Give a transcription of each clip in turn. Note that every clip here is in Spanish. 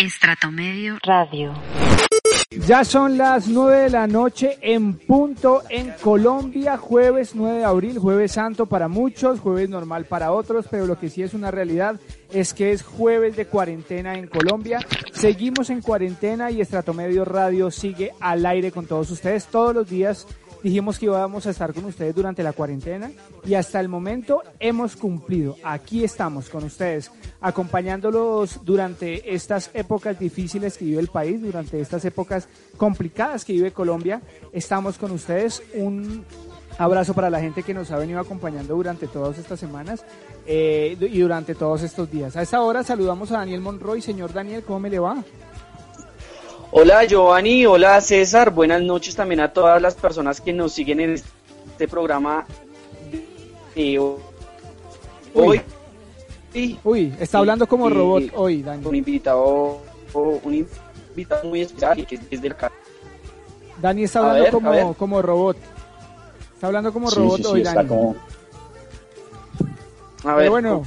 Estratomedio Radio. Ya son las nueve de la noche en punto en Colombia, jueves 9 de abril, jueves santo para muchos, jueves normal para otros, pero lo que sí es una realidad es que es jueves de cuarentena en Colombia. Seguimos en cuarentena y Estratomedio Radio sigue al aire con todos ustedes todos los días dijimos que íbamos a estar con ustedes durante la cuarentena y hasta el momento hemos cumplido. Aquí estamos con ustedes, acompañándolos durante estas épocas difíciles que vive el país, durante estas épocas complicadas que vive Colombia. Estamos con ustedes. Un abrazo para la gente que nos ha venido acompañando durante todas estas semanas eh, y durante todos estos días. A esta hora saludamos a Daniel Monroy. Señor Daniel, ¿cómo me le va? Hola Giovanni, hola César, buenas noches también a todas las personas que nos siguen en este programa hoy. Uy, está hablando como robot hoy, Dani. Un invitado, un invitado muy especial que es del. Dani está hablando como, como robot. Está hablando como robot hoy, Dani. A ver, Pero bueno,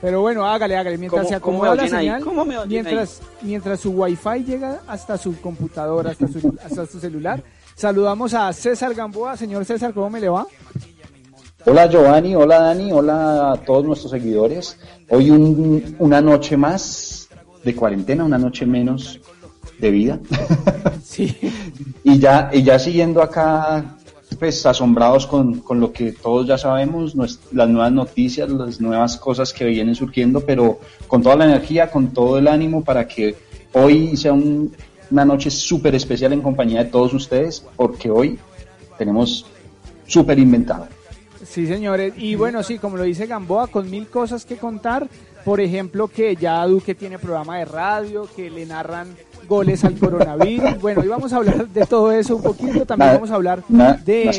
pero bueno, hágale, hágale. Mientras se acomoda la señal, mientras, mientras su wifi llega hasta su computadora, hasta su, hasta su celular, saludamos a César Gamboa. Señor César, ¿cómo me le va? Hola Giovanni, hola Dani, hola a todos nuestros seguidores. Hoy una noche más de cuarentena, una noche menos de vida. Sí. y ya, y ya siguiendo acá pues asombrados con, con, lo que todos ya sabemos, las nuevas noticias, las nuevas cosas que vienen surgiendo, pero con toda la energía, con todo el ánimo para que hoy sea una noche súper especial en compañía de todos ustedes, porque hoy tenemos súper inventado. Sí, señores. Y bueno, sí, como lo dice Gamboa, con mil cosas que contar. Por ejemplo, que ya Duque tiene programa de radio, que le narran goles al coronavirus. Bueno, hoy vamos a hablar de todo eso un poquito. También vamos a hablar de,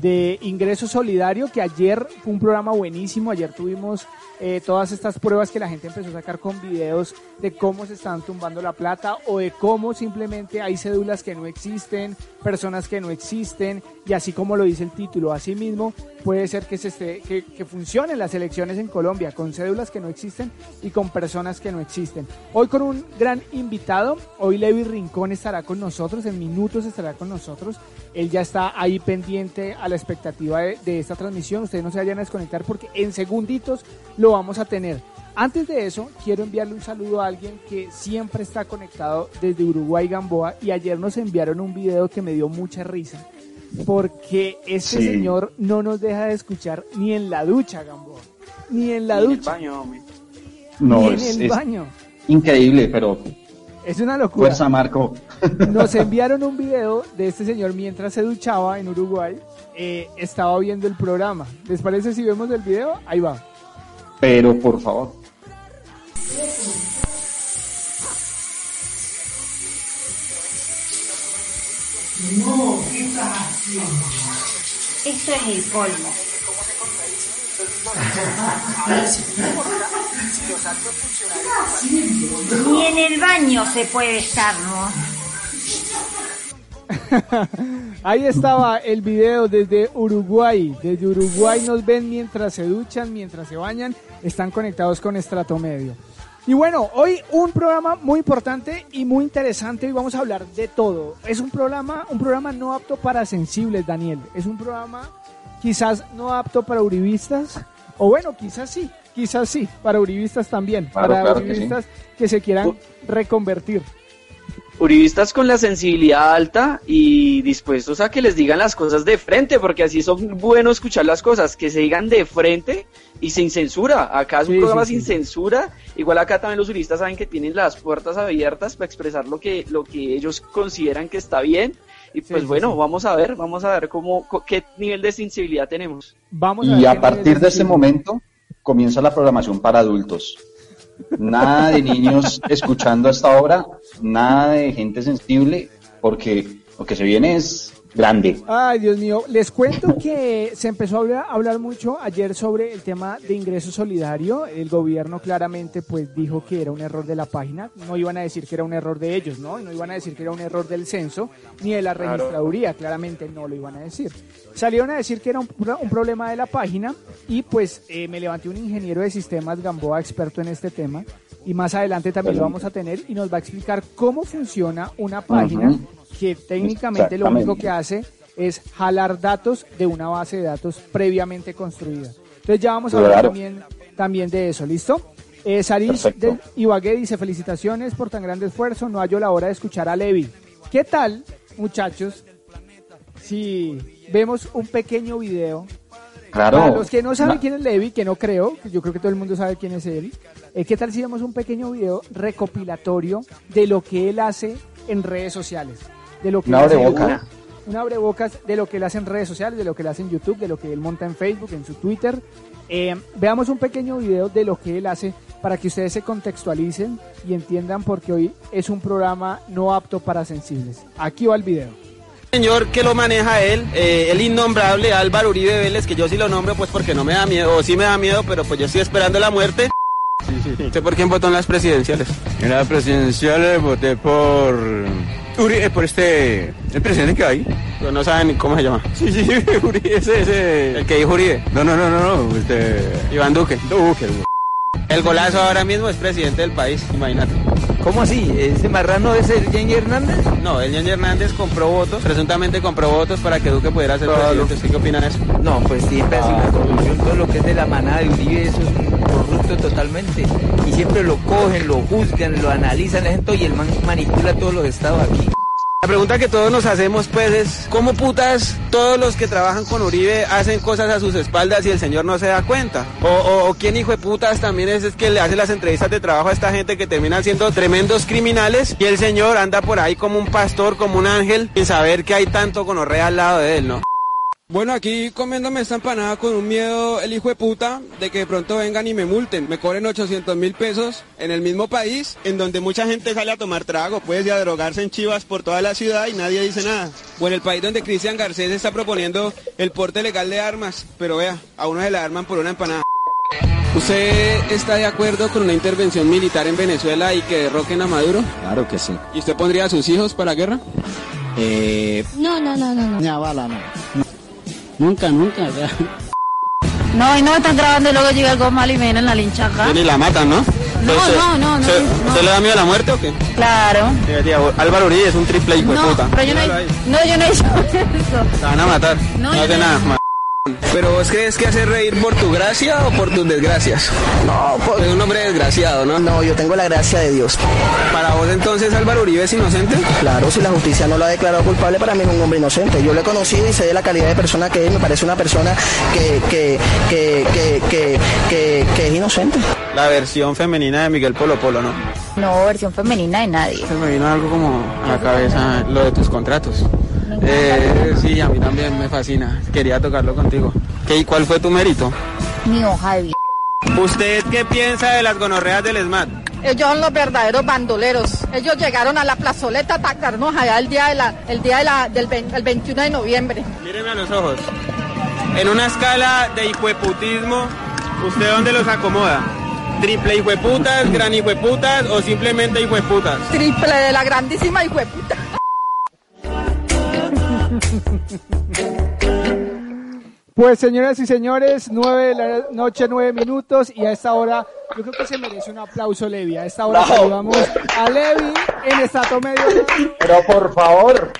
de ingreso solidario, que ayer fue un programa buenísimo. Ayer tuvimos eh, todas estas pruebas que la gente empezó a sacar con videos de cómo se están tumbando la plata o de cómo simplemente hay cédulas que no existen, personas que no existen y así como lo dice el título, así mismo puede ser que, se esté, que, que funcionen las elecciones en Colombia con cédulas que no existen y con personas que no existen. Hoy con un gran invitado, hoy Levi Rincón estará con nosotros, en minutos estará con nosotros, él ya está ahí pendiente a la expectativa de, de esta transmisión, ustedes no se vayan a desconectar porque en segunditos lo vamos a tener. Antes de eso, quiero enviarle un saludo a alguien que siempre está conectado desde Uruguay Gamboa y ayer nos enviaron un video que me dio mucha risa porque este señor no nos deja de escuchar ni en la ducha Gamboa, ni en la ducha. En el baño, no, ni en el baño. Increíble, pero es una locura. Fuerza, Marco. Nos enviaron un video de este señor mientras se duchaba en Uruguay. Eh, estaba viendo el programa. ¿Les parece si vemos el video? Ahí va. Pero por favor. No, ¿qué estás haciendo? Esto es el colmo. Ni en el baño se puede estar, ¿no? Ahí estaba el video desde Uruguay. Desde Uruguay nos ven mientras se duchan, mientras se bañan. Están conectados con Estrato Medio. Y bueno, hoy un programa muy importante y muy interesante. Hoy vamos a hablar de todo. Es un programa, un programa no apto para sensibles, Daniel. Es un programa quizás no apto para uribistas. O bueno, quizás sí, quizás sí, para uribistas también. para uribistas que se quieran reconvertir. Uribistas con la sensibilidad alta y dispuestos a que les digan las cosas de frente, porque así son buenos escuchar las cosas, que se digan de frente y sin censura. Acá es un programa sin censura. Igual acá también los uribistas saben que tienen las puertas abiertas para expresar lo que, lo que ellos consideran que está bien. Y pues bueno, vamos a ver, vamos a ver cómo, qué nivel de sensibilidad tenemos. Vamos y a partir de ese momento comienza la programación para adultos. Nada de niños escuchando esta obra, nada de gente sensible, porque lo que se viene es grande. Ay, Dios mío, les cuento que se empezó a hablar, mucho ayer sobre el tema de ingreso solidario. El gobierno claramente pues dijo que era un error de la página, no iban a decir que era un error de ellos, ¿no? No iban a decir que era un error del censo ni de la registraduría, claramente no lo iban a decir. Salieron a decir que era un, problema de la página y pues eh, me levanté un ingeniero de sistemas Gamboa, experto en este tema, y más adelante también lo vamos a tener y nos va a explicar cómo funciona una página que técnicamente lo único que hace es jalar datos de una base de datos previamente construida. Entonces ya vamos a hablar también, también de eso, ¿listo? Eh, Sarish del Ibagué dice felicitaciones por tan grande esfuerzo, no hallo la hora de escuchar a Levi. ¿Qué tal, muchachos, si vemos un pequeño video? Claro. Para los que no saben quién es Levi, que no creo, yo creo que todo el mundo sabe quién es él, eh, ¿qué tal si vemos un pequeño video recopilatorio de lo que él hace en redes sociales? De lo que Una boca. Un abrebocas de lo que él hace en redes sociales, de lo que él hace en YouTube, de lo que él monta en Facebook, en su Twitter. Eh, veamos un pequeño video de lo que él hace para que ustedes se contextualicen y entiendan por qué hoy es un programa no apto para sensibles. Aquí va el video. Señor que lo maneja él, eh, el innombrable Álvaro Uribe Vélez, que yo sí lo nombro pues porque no me da miedo, o sí me da miedo, pero pues yo estoy esperando la muerte. ¿Usted por quién votó en las presidenciales? En las presidenciales voté por Uribe, por este, el presidente que hay. Pero no saben cómo se llama. Sí, sí, Uribe, ese, ese. El que dijo Uribe. No, no, no, no, no, este... Iván Duque. Duque, El golazo ahora mismo es presidente del país, imagínate. ¿Cómo así? ¿Ese marrano es el Jenny Hernández? No, el Jenny Hernández compró votos, presuntamente compró votos para que Duque pudiera ser presidente. ¿Usted qué opina de eso? No, pues siempre ha sido una corrupción. Todo lo que es de la manada de Uribe, eso es un totalmente. Y siempre lo cogen, lo juzgan, lo analizan, y el man manipula todos los estados aquí. La pregunta que todos nos hacemos pues es, ¿cómo putas todos los que trabajan con Uribe hacen cosas a sus espaldas y el señor no se da cuenta? O, quién hijo de putas también es, es que le hace las entrevistas de trabajo a esta gente que terminan siendo tremendos criminales y el señor anda por ahí como un pastor, como un ángel, sin saber que hay tanto conorrea al lado de él, ¿no? Bueno, aquí comiéndome esta empanada con un miedo el hijo de puta de que de pronto vengan y me multen, me cobren 800 mil pesos en el mismo país en donde mucha gente sale a tomar trago, pues y a drogarse en chivas por toda la ciudad y nadie dice nada. O en el país donde Cristian Garcés está proponiendo el porte legal de armas, pero vea, a uno se le arman por una empanada. ¿Usted está de acuerdo con una intervención militar en Venezuela y que derroquen a Maduro? Claro que sí. ¿Y usted pondría a sus hijos para la guerra? Eh... No, no, no, no. no. bala, no. Nunca, nunca. No, y no me están grabando y luego llega el mal y viene en la lincha acá. Y la matan, ¿no? No, no, no, no. ¿Usted le da miedo a la muerte o qué? Claro. Álvaro Uribe es un triple hijo no, de puta. Pero yo no, no, yo no he hecho eso. Te van a matar. No, no hace nada. Pero vos crees que hace reír por tu gracia o por tus desgracias? No, por... Es un hombre desgraciado, ¿no? No, yo tengo la gracia de Dios. ¿Para vos entonces Álvaro Uribe es inocente? Claro, si la justicia no lo ha declarado culpable, para mí es un hombre inocente. Yo lo he conocido y sé de la calidad de persona que es. Me parece una persona que, que, que, que, que, que, que es inocente. La versión femenina de Miguel Polo Polo, ¿no? No, versión femenina de nadie. Se me vino algo como a la cabeza lo de tus contratos. Eh, sí, a mí también me fascina. Quería tocarlo contigo. ¿Qué, ¿Y cuál fue tu mérito? Mi hoja de vida. ¿Usted qué piensa de las gonorreas del ESMAD? Ellos son los verdaderos bandoleros. Ellos llegaron a la plazoleta a atacarnos allá el día, de la, el día de la, del el 21 de noviembre. Míreme a los ojos. En una escala de hijueputismo, ¿usted dónde los acomoda? ¿Triple hijueputas, gran hijueputas o simplemente hijueputas? Triple de la grandísima hijueputa. Pues señoras y señores, nueve de la noche, nueve minutos y a esta hora yo creo que se merece un aplauso Levi. A esta hora saludamos a Levi en Estato Medio. Pero por favor,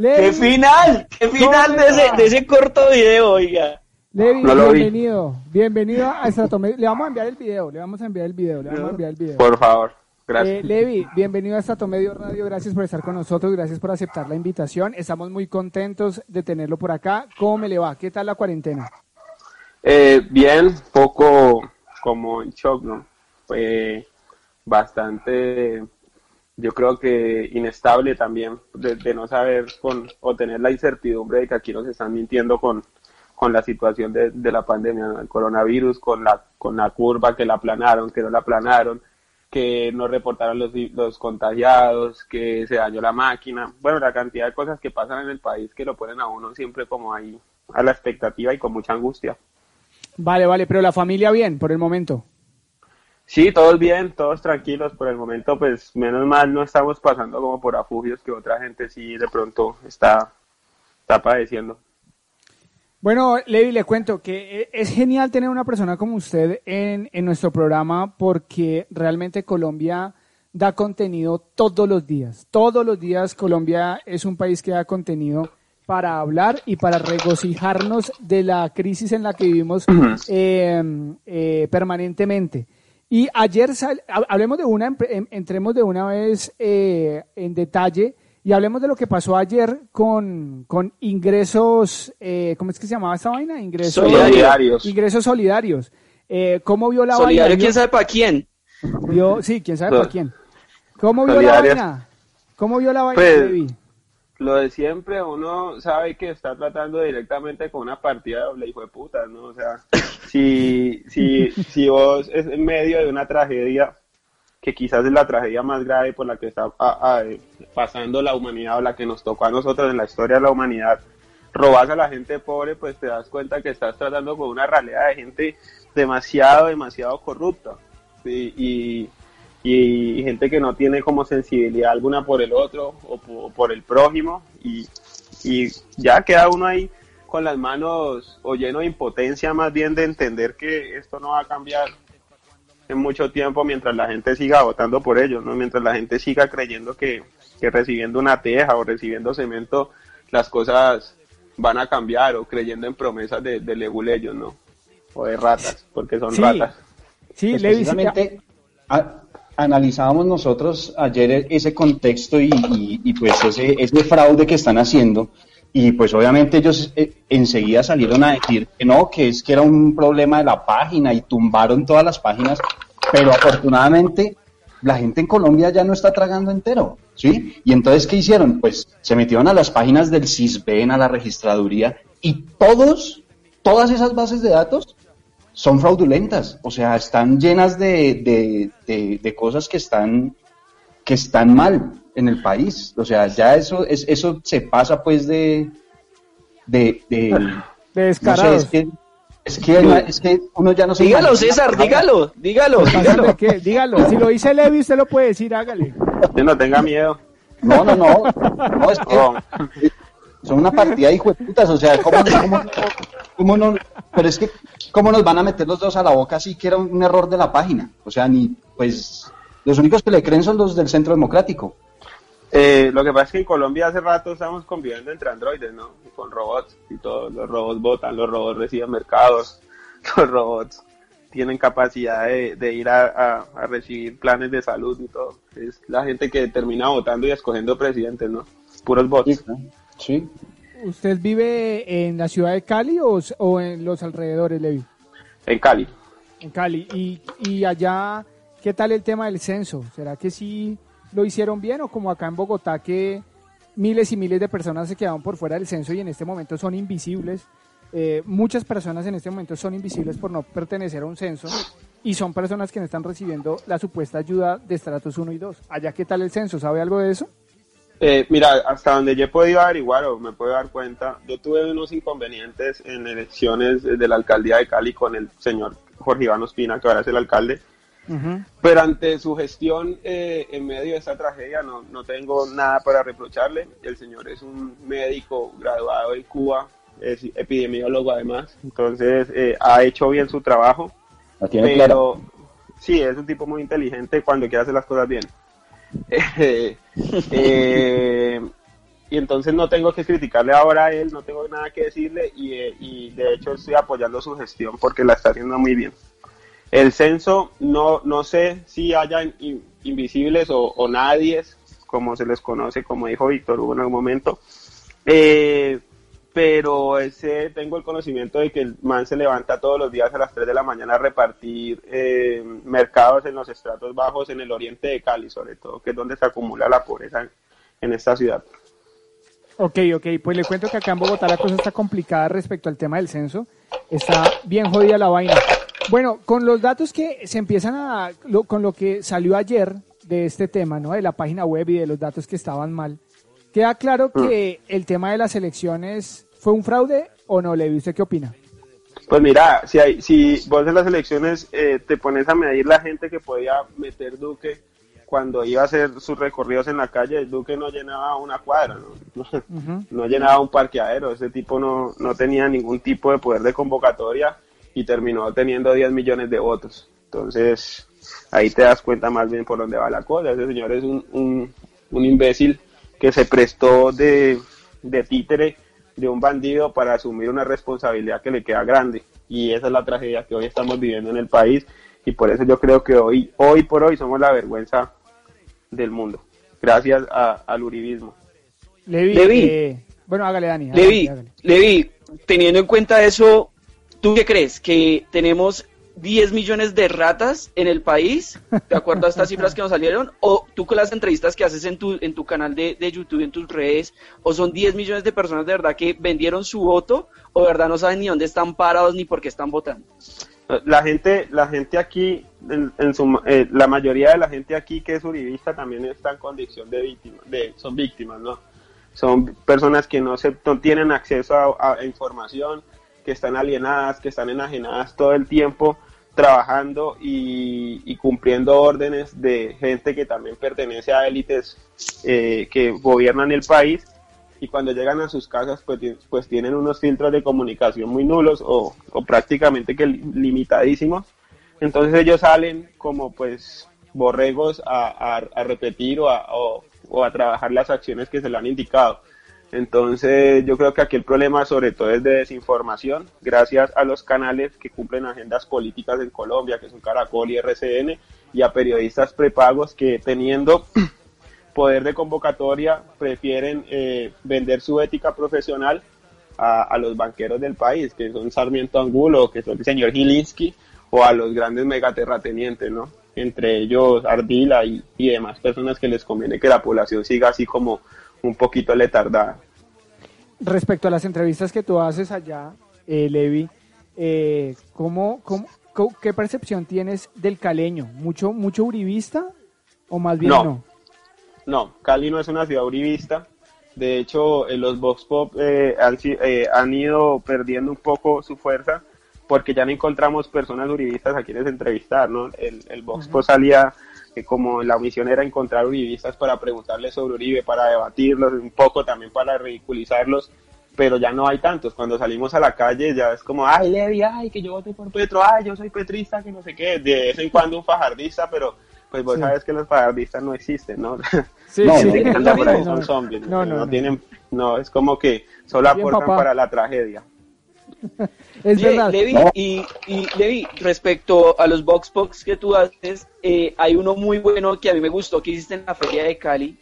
qué final, qué final de ese, de ese corto video, oiga. Levi, bienvenido, bienvenido a Estrato Medio. Le vamos a enviar el video, le vamos a enviar el video, le vamos a enviar el video. Por favor. Gracias. Eh, Levi, bienvenido a Estato Medio Radio, gracias por estar con nosotros, gracias por aceptar la invitación. Estamos muy contentos de tenerlo por acá. ¿Cómo me le va? ¿Qué tal la cuarentena? Eh, bien, poco como en shock, ¿no? Fue bastante, yo creo que inestable también, de, no saber con, o tener la incertidumbre de que aquí nos están mintiendo con, con la situación de, de la pandemia, el coronavirus, con la, con la curva que la aplanaron, que no la aplanaron que no reportaron los, los contagiados, que se dañó la máquina, bueno, la cantidad de cosas que pasan en el país que lo ponen a uno siempre como ahí a la expectativa y con mucha angustia. Vale, vale, pero la familia bien por el momento. Sí, todos bien, todos tranquilos por el momento, pues menos mal no estamos pasando como por afugios que otra gente sí de pronto está, está padeciendo. Bueno, Levi, le cuento que e, es genial tener una persona como usted en, en nuestro programa porque realmente Colombia da contenido todos los días. Todos los días Colombia es un país que da contenido para hablar y para regocijarnos de la crisis en la que vivimos eh, eh, permanentemente. Y ayer, hablemos de una, em, entremos de una vez eh, en detalle y hablemos de lo que pasó ayer con, con ingresos, eh, ¿cómo es que se llamaba esta vaina? Ingresos solidarios. Ingresos solidarios. Eh, ¿Cómo vio la Solidario, ¿quién sabe para quién? Vio, sí, quién sabe para quién. ¿Cómo vio la vaina? ¿Cómo vio la vaina, pues, Lo de siempre, uno sabe que está tratando directamente con una partida de doble hijo de puta, ¿no? O sea, si, si, si vos es en medio de una tragedia que quizás es la tragedia más grave por la que está pasando la humanidad o la que nos tocó a nosotros en la historia de la humanidad, robas a la gente pobre, pues te das cuenta que estás tratando con una realidad de gente demasiado, demasiado corrupta. Y, y, gente que no tiene como sensibilidad alguna por el otro o por, el prójimo. Y, y ya queda uno ahí con las manos o lleno de impotencia más bien de entender que esto no va a cambiar en mucho tiempo mientras la gente siga votando por ellos, ¿no? Mientras la gente siga creyendo que, recibiendo una teja o recibiendo cemento las cosas van a cambiar o creyendo en promesas de, de leguleyos, ¿no? O de ratas, porque son ratas. Sí, pues precisamente analizábamos nosotros ayer ese contexto y, y, pues ese, ese fraude que están haciendo y pues obviamente ellos eh, enseguida salieron a decir que no, que es que era un problema de la página y tumbaron todas las páginas, pero afortunadamente la gente en Colombia ya no está tragando entero, ¿sí? Y entonces, ¿qué hicieron? Pues se metieron a las páginas del CISBEN, a la registraduría, y todos, todas esas bases de datos son fraudulentas, o sea, están llenas de, de, de cosas que están, que están mal en el país. O sea, ya eso es, eso se pasa pues de de de, descarado. es, que, es, que, uno ya no se Dígalo, César, dígalo, dígalo, dígalo. Dígalo, si lo dice Levi, usted lo puede decir, hágale. no tenga miedo. No, no, no. No, es que son una partida de putas, o sea, ¿cómo, cómo, cómo no? Pero es que, ¿cómo nos van a meter los dos a la boca así que era un error de la página? O sea, ni, pues, los únicos que le creen son los del Centro Democrático. Eh, lo que pasa es que en Colombia hace rato estamos conviviendo entre androides, ¿no? con robots y todos los robots votan, los robots reciben mercados, los robots tienen capacidad de, ir a, recibir planes de salud y todo. Es la gente que termina votando y escogiendo presidentes, ¿no? Puros bots. Sí. ¿Usted vive en la ciudad de Cali o, en los alrededores, Levi? En Cali. En Cali. ¿Y, y allá qué tal el tema del censo? ¿Será que sí lo hicieron bien o como acá en Bogotá que miles y miles de personas se quedaron por fuera del censo y en este momento son invisibles. Eh, muchas personas en este momento son invisibles por no pertenecer a un censo y son personas que no están recibiendo la supuesta ayuda de estratos 1 y 2. ¿Allá qué tal el censo? ¿Sabe algo de eso? Eh, mira, hasta donde yo he podido averiguar o me puedo dar cuenta, yo tuve unos inconvenientes en elecciones de la alcaldía de Cali con el señor Jorge Iván Ospina, que ahora es el alcalde, pero ante su gestión eh, en medio de esta tragedia no, no tengo nada para reprocharle. El señor es un médico graduado en Cuba, es epidemiólogo además, entonces eh, ha hecho bien su trabajo. pero sí, es un tipo muy inteligente cuando quiere hacer las cosas bien. Eh, y entonces no tengo que criticarle ahora a él, no tengo nada que decirle y, y de hecho estoy apoyando su gestión porque la está haciendo muy bien. El censo, no, no sé si hayan invisibles o, o nadies, como se les conoce, como dijo Víctor Hugo en algún momento. Eh, pero ese tengo el conocimiento de que el man se levanta todos los días a las 3 de la mañana a repartir eh, mercados en los estratos bajos en el oriente de Cali, sobre todo, que es donde se acumula la pobreza en esta ciudad. Ok, ok, pues le cuento que acá en Bogotá la cosa está complicada respecto al tema del censo. Está bien jodida la vaina. Bueno, con los datos que se empiezan a, con lo que salió ayer de este tema, ¿no? De la página web y de los datos que estaban mal, queda claro que mm. el tema de las elecciones fue un fraude o no, Levi, ¿usted qué opina? Pues mira, si, hay, si vos en las elecciones eh, te pones a medir la gente que podía meter Duque cuando iba a hacer sus recorridos en la calle, Duque no llenaba una cuadra, no, no, llenaba un parqueadero, ese tipo no, no tenía ningún tipo de poder de convocatoria y terminó teniendo 10 millones de votos. Entonces, ahí te das cuenta más bien por dónde va la cosa. Ese señor es un, un, un imbécil que se prestó de, de títere de un bandido para asumir una responsabilidad que le queda grande. Y esa es la tragedia que hoy estamos viviendo en el país y por eso yo creo que hoy, hoy por hoy somos la vergüenza del mundo, gracias al uribismo. Levi, eh, bueno, hágale Dani. Levi, Levi, teniendo en cuenta eso, ¿tú qué crees? ¿Que tenemos 10 millones de ratas en el país, de acuerdo a estas cifras que nos salieron, o tú con las entrevistas que haces en tu, en tu canal de, de YouTube, en tus redes, o son 10 millones de personas de verdad que vendieron su voto, o de verdad no saben ni dónde están parados ni por qué están votando? La gente, la gente aquí, en, su, eh, la mayoría de la gente aquí que es uribista también está en condición de víctima, de, son víctimas, ¿no? Son personas que no, se, tienen acceso a, información, que están alienadas, que están enajenadas todo el tiempo trabajando y, cumpliendo órdenes de gente que también pertenece a élites eh, que gobiernan el país y cuando llegan a sus casas pues, pues tienen unos filtros de comunicación muy nulos o, prácticamente que limitadísimos. Entonces ellos salen como pues borregos a, repetir o a, o, a trabajar las acciones que se le han indicado. Entonces yo creo que aquí el problema sobre todo es de desinformación, gracias a los canales que cumplen agendas políticas en Colombia, que son Caracol y RCN, y a periodistas prepagos que teniendo poder de convocatoria prefieren eh, vender su ética profesional a, los banqueros del país, que son Sarmiento Angulo, que son el señor Gilinski, o a los grandes megaterratenientes, ¿no? Entre ellos Ardila y, demás personas que les conviene que la población siga así como un poquito letardada. Respecto a las entrevistas que tú haces allá, eh, Levi, eh, ¿cómo, cómo, qué percepción tienes del caleño? ¿Mucho, mucho uribista o más bien no? No, Cali no es una ciudad uribista. De hecho, eh, los Vox Pop eh, eh, han, ido perdiendo un poco su fuerza porque ya no encontramos personas uribistas a quienes entrevistar, ¿no? El, el Vox Pop salía como la misión era encontrar uribistas para preguntarles sobre Uribe, para debatirlos, un poco también para ridiculizarlos, pero ya no hay tantos. Cuando salimos a la calle ya es como, ay, Levi, ay, que yo voté por Petro, ay, yo soy petrista, que no sé qué, de vez en cuando un fajardista, pero pues vos sabes que los fajardistas no existen, ¿no? Sí, no, sí, no, son zombies, no, no, tienen, no, es como que solo aportan para la tragedia. es verdad. Levi, y, y Levi, respecto a los box box que tú haces, eh, hay uno muy bueno que a mí me gustó que hiciste en la feria de Cali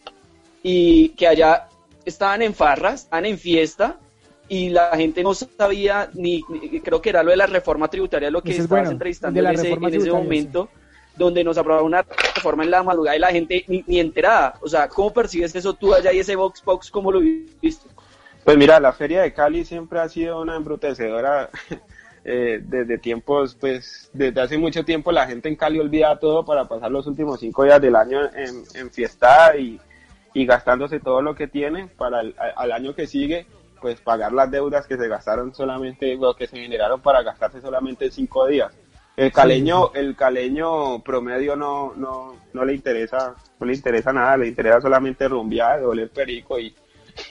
y que allá estaban en farras, estaban en fiesta y la gente no sabía ni, creo que era lo de la reforma tributaria lo que estabas entrevistando en ese, en ese momento donde nos aprobaron una reforma en la madrugada y la gente ni, enterada. O sea, ¿cómo percibes eso tú allá y ese Vox Box, cómo lo viste? Pues mira, la Feria de Cali siempre ha sido una embrutecedora eh, desde tiempos, pues desde hace mucho tiempo la gente en Cali olvida todo para pasar los últimos cinco días del año en, en fiesta y, gastándose todo lo que tiene para el al año que sigue pues pagar las deudas que se gastaron solamente, o que se generaron para gastarse solamente cinco días. El caleño, el caleño promedio no, no, no le interesa, no le interesa nada, le interesa solamente rumbear, oler perico y,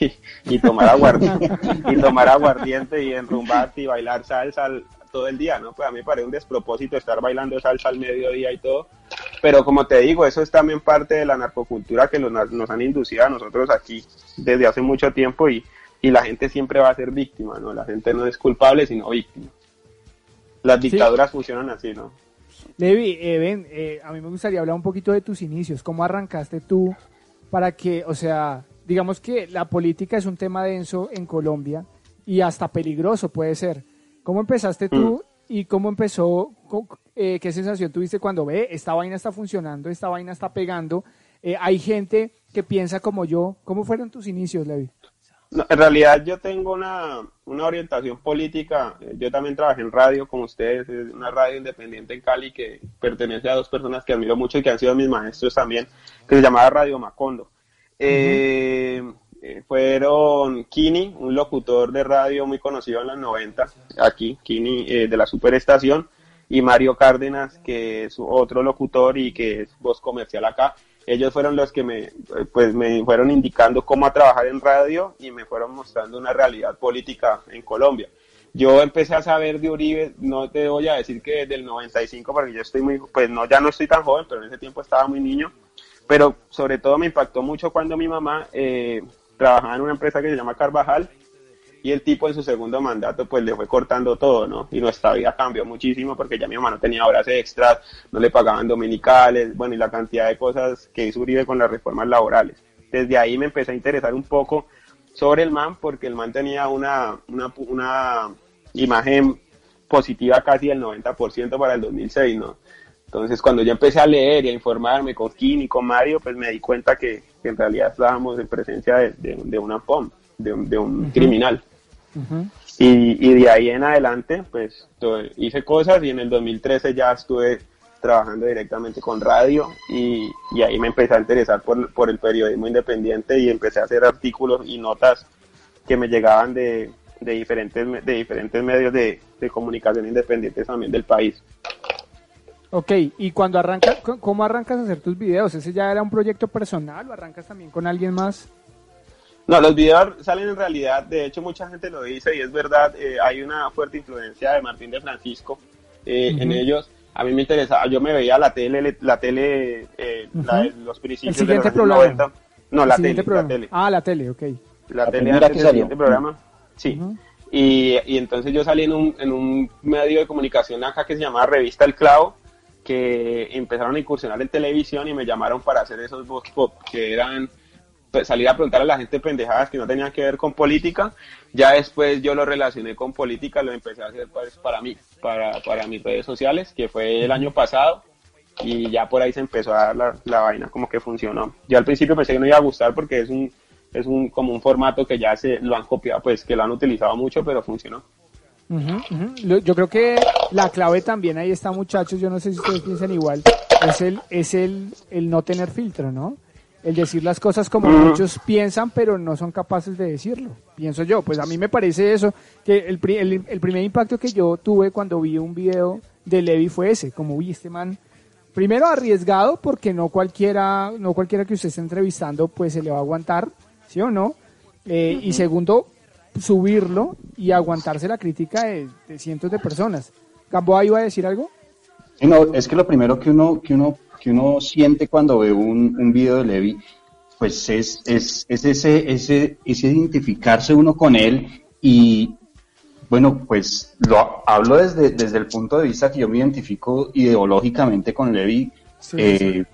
y, tomar aguardiente, y tomar aguardiente y enrumbarte y bailar salsa todo el día, ¿no? Pues a mí me parece un despropósito estar bailando salsa al mediodía y todo. Pero como te digo, eso es también parte de la narcocultura que nos, nos han inducido a nosotros aquí desde hace mucho tiempo y, y la gente siempre va a ser víctima, ¿no? La gente no es culpable, sino víctima. Las dictaduras funcionan así, ¿no? Levi, eh, ven, eh, a mí me gustaría hablar un poquito de tus inicios. ¿Cómo arrancaste tú para que, o sea, digamos que la política es un tema denso en Colombia y hasta peligroso puede ser. ¿Cómo empezaste tú mm. y cómo empezó, eh, qué sensación tuviste cuando ve, esta vaina está funcionando, esta vaina está pegando? hay gente que piensa como yo. ¿Cómo fueron tus inicios, Levi? en realidad yo tengo una, una, orientación política. Yo también trabajé en radio con ustedes, una radio independiente en Cali que pertenece a dos personas que admiro mucho y que han sido mis maestros también, que se llamaba Radio Macondo. Eh, eh, fueron Kini, un locutor de radio muy conocido en los 90, aquí, Kini eh, de la superestación, y Mario Cárdenas, que es otro locutor y que es voz comercial acá ellos fueron los que me, pues, me fueron indicando cómo a trabajar en radio y me fueron mostrando una realidad política en Colombia. Yo empecé a saber de Uribe, no te voy a decir que desde el 95, porque yo estoy muy, pues no, ya no estoy tan joven, pero en ese tiempo estaba muy niño, pero sobre todo me impactó mucho cuando mi mamá eh, trabajaba en una empresa que se llama Carvajal y el tipo en su segundo mandato pues le fue cortando todo, ¿no? Y nuestra vida cambió muchísimo porque ya mi mamá no tenía horas extras, no le pagaban dominicales, bueno, y la cantidad de cosas que hizo Uribe con las reformas laborales. Desde ahí me empecé a interesar un poco sobre el man porque el man tenía una, una, una imagen positiva casi del 90% para el 2006, ¿no? Entonces, cuando yo empecé a leer y a informarme con Kim y con Mario, pues me di cuenta que, en realidad estábamos en presencia de, una POM, de, un criminal. y, de ahí en adelante, pues hice cosas y en el 2013 ya estuve trabajando directamente con radio y, ahí me empecé a interesar por, el periodismo independiente y empecé a hacer artículos y notas que me llegaban de, diferentes, de diferentes medios de, comunicación independientes también del país. Ok, y cuando arrancas, ¿cómo arrancas a hacer tus videos? ¿Ese ya era un proyecto personal o arrancas también con alguien más? No, los videos salen en realidad, de hecho mucha gente lo dice y es verdad, eh, hay una fuerte influencia de Martín de Francisco eh, en ellos. A mí me interesaba, yo me veía la tele, la tele, eh, los principios de los programa. No, la tele, la tele, Ah, la tele, ok. La, tele era el siguiente programa. Sí. y, y, entonces yo salí en un, en un medio de comunicación acá que se llamaba Revista El Clavo, que empezaron a incursionar en televisión y me llamaron para hacer esos vox pop, que eran pues, salir a preguntar a la gente pendejadas que no tenían que ver con política. Ya después yo lo relacioné con política, lo empecé a hacer pues, para mí, para, para mis redes sociales, que fue el año pasado. Y ya por ahí se empezó a dar la, la vaina como que funcionó. Yo al principio pensé que no iba a gustar porque es un, es un, como un formato que ya se lo han copiado, pues que lo han utilizado mucho, pero funcionó. Yo creo que la clave también ahí está, muchachos. Yo no sé si ustedes piensan igual. Es el, es el, el no tener filtro, ¿no? el decir las cosas como muchos piensan, pero no son capaces de decirlo. Pienso yo, pues a mí me parece eso, que el, el, primer impacto que yo tuve cuando vi un video de Levi fue ese, como vi este man, primero arriesgado, porque no cualquiera, no cualquiera que usted esté entrevistando, pues se le va a aguantar, ¿sí o no? Eh, y segundo, subirlo y aguantarse la crítica de, cientos de personas. ¿Gamboa iba a decir algo? No, es que lo primero que uno, que uno que uno siente cuando ve un, un video de Levi, pues es, es, es ese, ese, ese identificarse uno con él y, bueno, pues lo hablo desde, desde el punto de vista que yo me identifico ideológicamente con Levi, eh,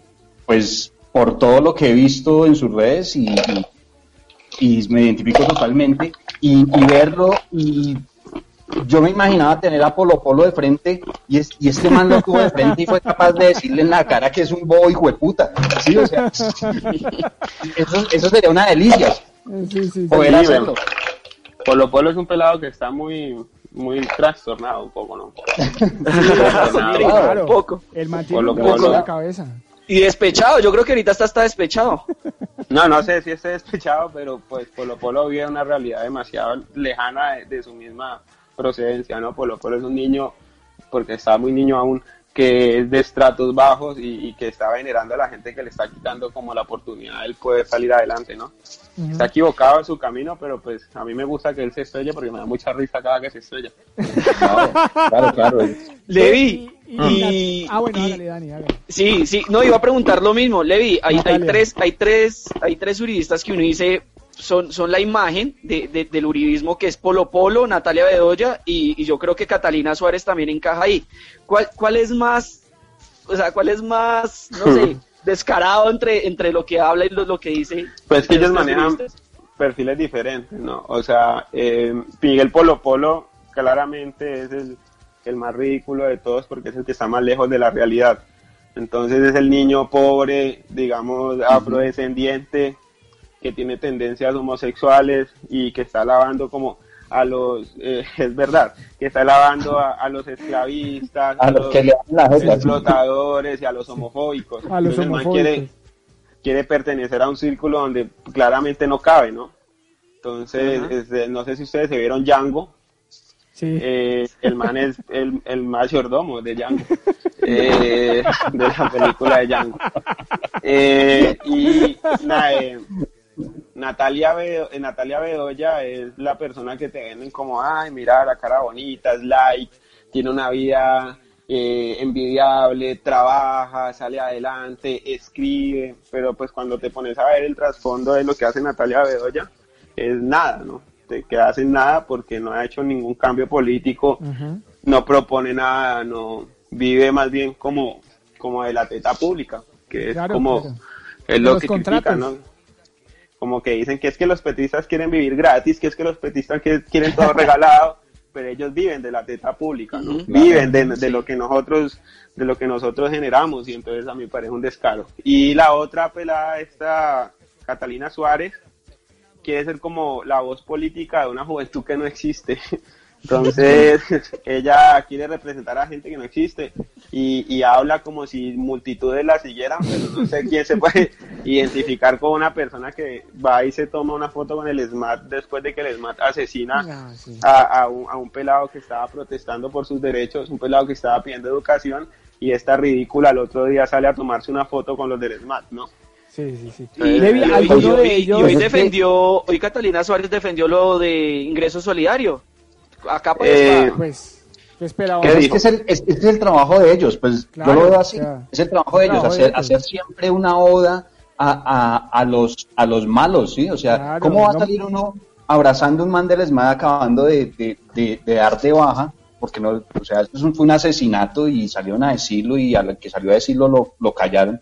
pues por todo lo que he visto en sus redes y, y, me identifico totalmente y, y, verlo y yo me imaginaba tener a Polo Polo de frente y, es, y este man lo tuvo de frente y fue capaz de decirle en la cara que es un bobo hijo de puta. ¿sí? O sea, eso, eso sería una delicia. Sí, sí, Poder hacerlo. Polo Polo es un pelado que está muy muy trastornado un poco, ¿no? claro, un poco. El mantiene un poco la cabeza. Y despechado, yo creo que ahorita está, está despechado. No, no sé si esté despechado, pero pues Polo Polo vive una realidad demasiado lejana de su misma procedencia, ¿no? Por lo cual es un niño, porque está muy niño aún, que es de estratos bajos y, que está venerando a la gente que le está quitando como la oportunidad de él poder salir adelante, ¿no? Está equivocado en su camino, pero pues a mí me gusta que él se estrelle porque me da mucha risa cada que se estrella. claro, claro. Levi, y, ah, bueno, Dani, Sí, sí, no, iba a preguntar lo mismo. Levi, hay, hay tres, hay tres, hay tres juristas que uno dice, son, son la imagen de, del uribismo que es Polo Polo, Natalia Bedoya y, yo creo que Catalina Suárez también encaja ahí. ¿Cuál, cuál es más, o sea, cuál es más, no sé, descarado entre, entre lo que habla y lo, que dice? Pues que ellos manejan perfiles diferentes, ¿no? O sea, eh, Miguel Polo Polo claramente es el, el más ridículo de todos porque es el que está más lejos de la realidad. Entonces es el niño pobre, digamos, afrodescendiente, que tiene tendencias homosexuales y que está lavando como a los, eh, es verdad, que está lavando a, los esclavistas, a, los, explotadores y a los homofóbicos. A los homofóbicos. quiere, quiere pertenecer a un círculo donde claramente no cabe, ¿no? Entonces, este, no sé si ustedes se vieron Django. Eh, el man es el, el mayordomo de Django, eh, de la película de Django. Eh, y Natalia, Natalia Bedoya es la persona que te venden como, ay, mira la cara bonita, es like, tiene una vida envidiable, trabaja, sale adelante, escribe, pero pues cuando te pones a ver el trasfondo de lo que hace Natalia Bedoya, es nada, ¿no? Te quedas en nada porque no ha hecho ningún cambio político, no propone nada, no vive más bien como, como de la teta pública, que es como es lo que critican, ¿no? Como que dicen que es que los petistas quieren vivir gratis, que es que los petistas quieren todo regalado, pero ellos viven de la teta pública, ¿no? Viven de, de, lo que nosotros de lo que nosotros generamos y entonces a mí me parece un descaro. Y la otra pelada esta Catalina Suárez quiere ser como la voz política de una juventud que no existe. Entonces, ella quiere representar a gente que no existe y, habla como si multitudes la siguieran, pero no sé quién se puede identificar con una persona que va y se toma una foto con el SMAT después de que el SMAT asesina a, a, un, a un pelado que estaba protestando por sus derechos, un pelado que estaba pidiendo educación y esta ridícula el otro día sale a tomarse una foto con los del SMAT, ¿no? Sí, sí, sí. y, hoy defendió, hoy Catalina Suárez defendió lo de ingreso solidario. Acá pues, eh, pues ¿qué esperaba? Es que es el, es, es el, trabajo de ellos, pues yo lo veo así. es el trabajo de ellos, hacer, hacer siempre una oda a, a, a, los, a los malos, ¿sí? O sea, ¿cómo va a salir uno abrazando un man del ESMAD acabando de, de, de, de dar de baja? Porque no, o sea, esto fue un asesinato y salieron a decirlo y al que salió a decirlo lo, lo callaron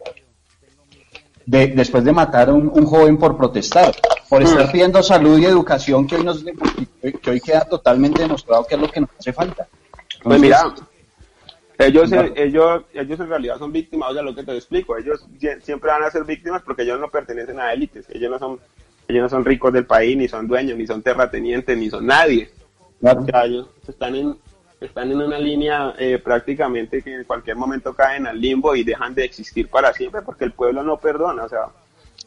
después de matar a un, joven por protestar, por estar mm. pidiendo salud y educación que hoy, nos, que hoy queda totalmente demostrado que es lo que nos hace falta. pues mira, ellos, ellos, ellos en realidad son víctimas, o sea, lo que te explico, ellos siempre van a ser víctimas porque ellos no pertenecen a élites, ellos no son, ellos no son ricos del país, ni son dueños, ni son terratenientes, ni son nadie. ellos están en, están en una línea eh, prácticamente que en cualquier momento caen al limbo y dejan de existir para siempre porque el pueblo no perdona. O sea,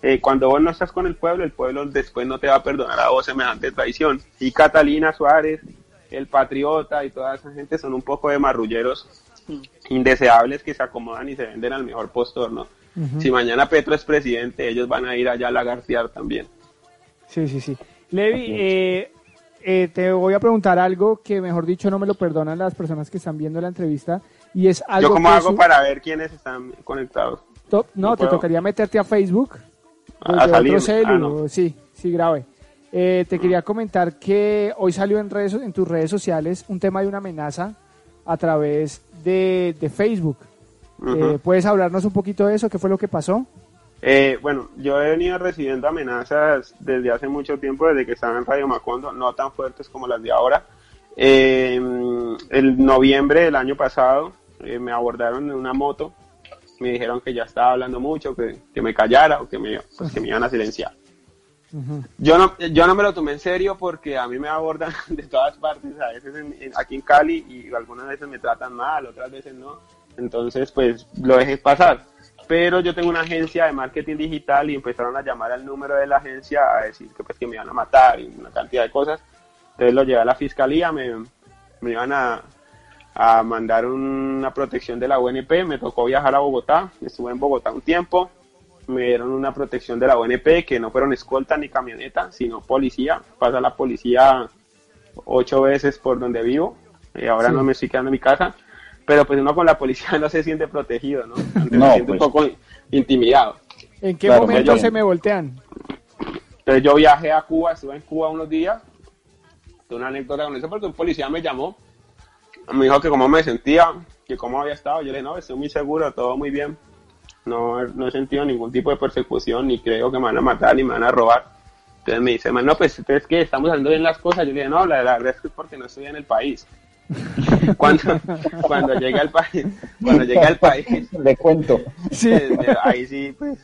eh, cuando vos no estás con el pueblo, el pueblo después no te va a perdonar a vos semejante traición. Y Catalina Suárez, el patriota y toda esa gente son un poco de marrulleros indeseables que se acomodan y se venden al mejor postor, ¿no? Si mañana Petro es presidente, ellos van a ir allá a la García también. Sí, sí, sí. Levi, eh, eh, te voy a preguntar algo que, mejor dicho, no me lo perdonan las personas que están viendo la entrevista. Y es algo ¿Yo cómo hago para ver quiénes están conectados? no, te tocaría meterte a Facebook. A salir. Ah, sí, sí, grave. Eh, te quería comentar que hoy salió en, redes, en tus redes sociales un tema de una amenaza a través de, Facebook. Eh, ¿Puedes hablarnos un poquito de eso? ¿Qué fue lo que pasó? Eh, bueno, yo he venido recibiendo amenazas desde hace mucho tiempo, desde que estaba en Radio Macondo, no tan fuertes como las de ahora. Eh, el noviembre del año pasado eh, me abordaron en una moto, me dijeron que ya estaba hablando mucho, que, que me callara o que me, pues, que me iban a silenciar. Yo no, yo no me lo tomé en serio porque a mí me abordan de todas partes, a veces aquí en Cali y algunas veces me tratan mal, otras veces no. Entonces, pues lo dejé pasar pero yo tengo una agencia de marketing digital y empezaron a llamar al número de la agencia a decir que, pues, que me iban a matar y una cantidad de cosas. Entonces lo llevé a la fiscalía, me, me iban a, a mandar una protección de la UNP, me tocó viajar a Bogotá, estuve en Bogotá un tiempo, me dieron una protección de la UNP que no fueron escolta ni camioneta, sino policía, pasa la policía ocho veces por donde vivo, y ahora no me estoy quedando en mi casa, pero pues uno con la policía no se siente protegido, ¿no? se siente un pues. poco intimidado. ¿En qué momento se me voltean? Entonces yo viajé a Cuba, estuve en Cuba unos días, tuve una anécdota con eso porque un policía me llamó, me dijo que cómo me sentía, que cómo había estado, yo le dije, no, estoy muy seguro, todo muy bien, no, no he sentido ningún tipo de persecución, ni creo que me van a matar, ni me van a robar. Entonces me dice, no, pues es que estamos haciendo bien las cosas. Yo le dije, no, la, verdad es que es porque no estoy en el país. cuando, cuando llega al país, cuando llega al país, le cuento. ahí sí, pues,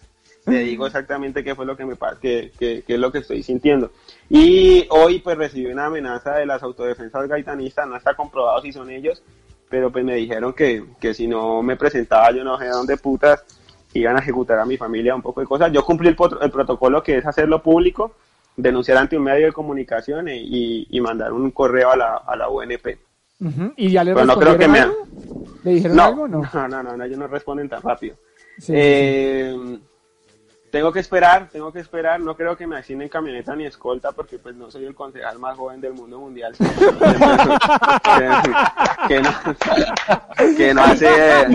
te digo exactamente qué fue lo que me que, que, es lo que estoy sintiendo. Y hoy pues recibí una amenaza de las autodefensas gaitanistas, no está comprobado si son ellos, pero pues me dijeron que, que si no me presentaba yo no sé dónde putas iban a ejecutar a mi familia un poco de cosas. Yo cumplí el, el protocolo que es hacerlo público, denunciar ante un medio de comunicación y, y, mandar un correo a la, a la UNP. ¿Y ya le Pero no creo que me... ¿Le dijeron no, algo no? No, no, no, ellos no responden tan rápido. eh, tengo que esperar, tengo que esperar. No creo que me asignen camioneta ni escolta porque pues no soy el concejal más joven del mundo mundial. que, no, que no hace... Que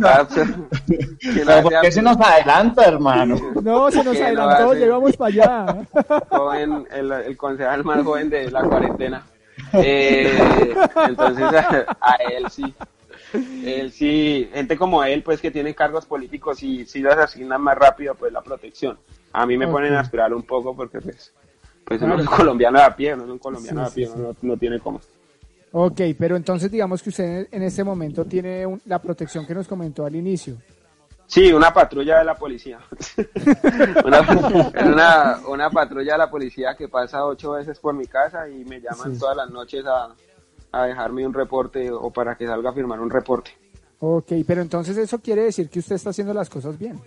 no hace ¿Por qué se nos adelanta, hermano? No, se nos adelantó, llegamos para allá. Joven, el, el concejal más joven de la cuarentena. Eh, entonces a él sí él sí, gente como él, pues que tiene cargos políticos y si las asignan más rápido, pues la protección. A mí me ponen a esperar un poco porque pues, pues uno es colombiano a pie, no es un colombiano a pie, No, tiene cómo. Ok, pero entonces digamos que usted en este momento tiene la protección que nos comentó al inicio. Sí, una patrulla de la policía. una, una, patrulla de la policía que pasa ocho veces por mi casa y me llaman todas las noches a, a dejarme un reporte o para que salga a firmar un reporte. Ok, pero entonces eso quiere decir que usted está haciendo las cosas bien.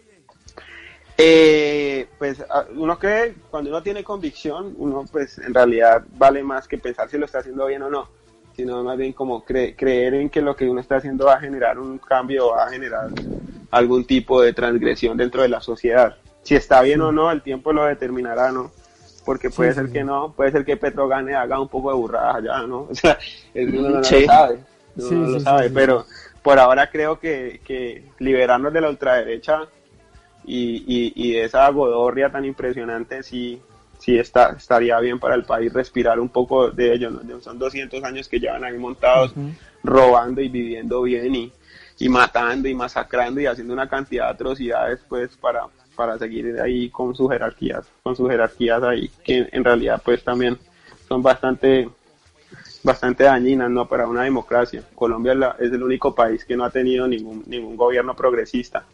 Eh, pues uno cree, cuando uno tiene convicción, uno pues en realidad vale más que pensar si lo está haciendo bien o no, sino más bien como creer en que lo que uno está haciendo va a generar un cambio, va a generar algún tipo de transgresión dentro de la sociedad. Si está bien o no, el tiempo lo determinará, ¿no? porque puede ser que no, puede ser que Petro gane, haga un poco de burradas allá, ¿no? O sea, uno no lo sabe, uno no lo sabe, pero por ahora creo que, que liberarnos de la ultraderecha y, y, de esa godorria tan impresionante sí, sí está, estaría bien para el país respirar un poco de ellos, ¿no? Son 200 años que llevan ahí montados, robando y viviendo bien y, y matando y masacrando y haciendo una cantidad de atrocidades pues para para seguir ahí con sus jerarquías, con sus jerarquías ahí, que en realidad pues también son bastante bastante dañinas no para una democracia. Colombia es, el único país que no ha tenido ningún ningún gobierno progresista.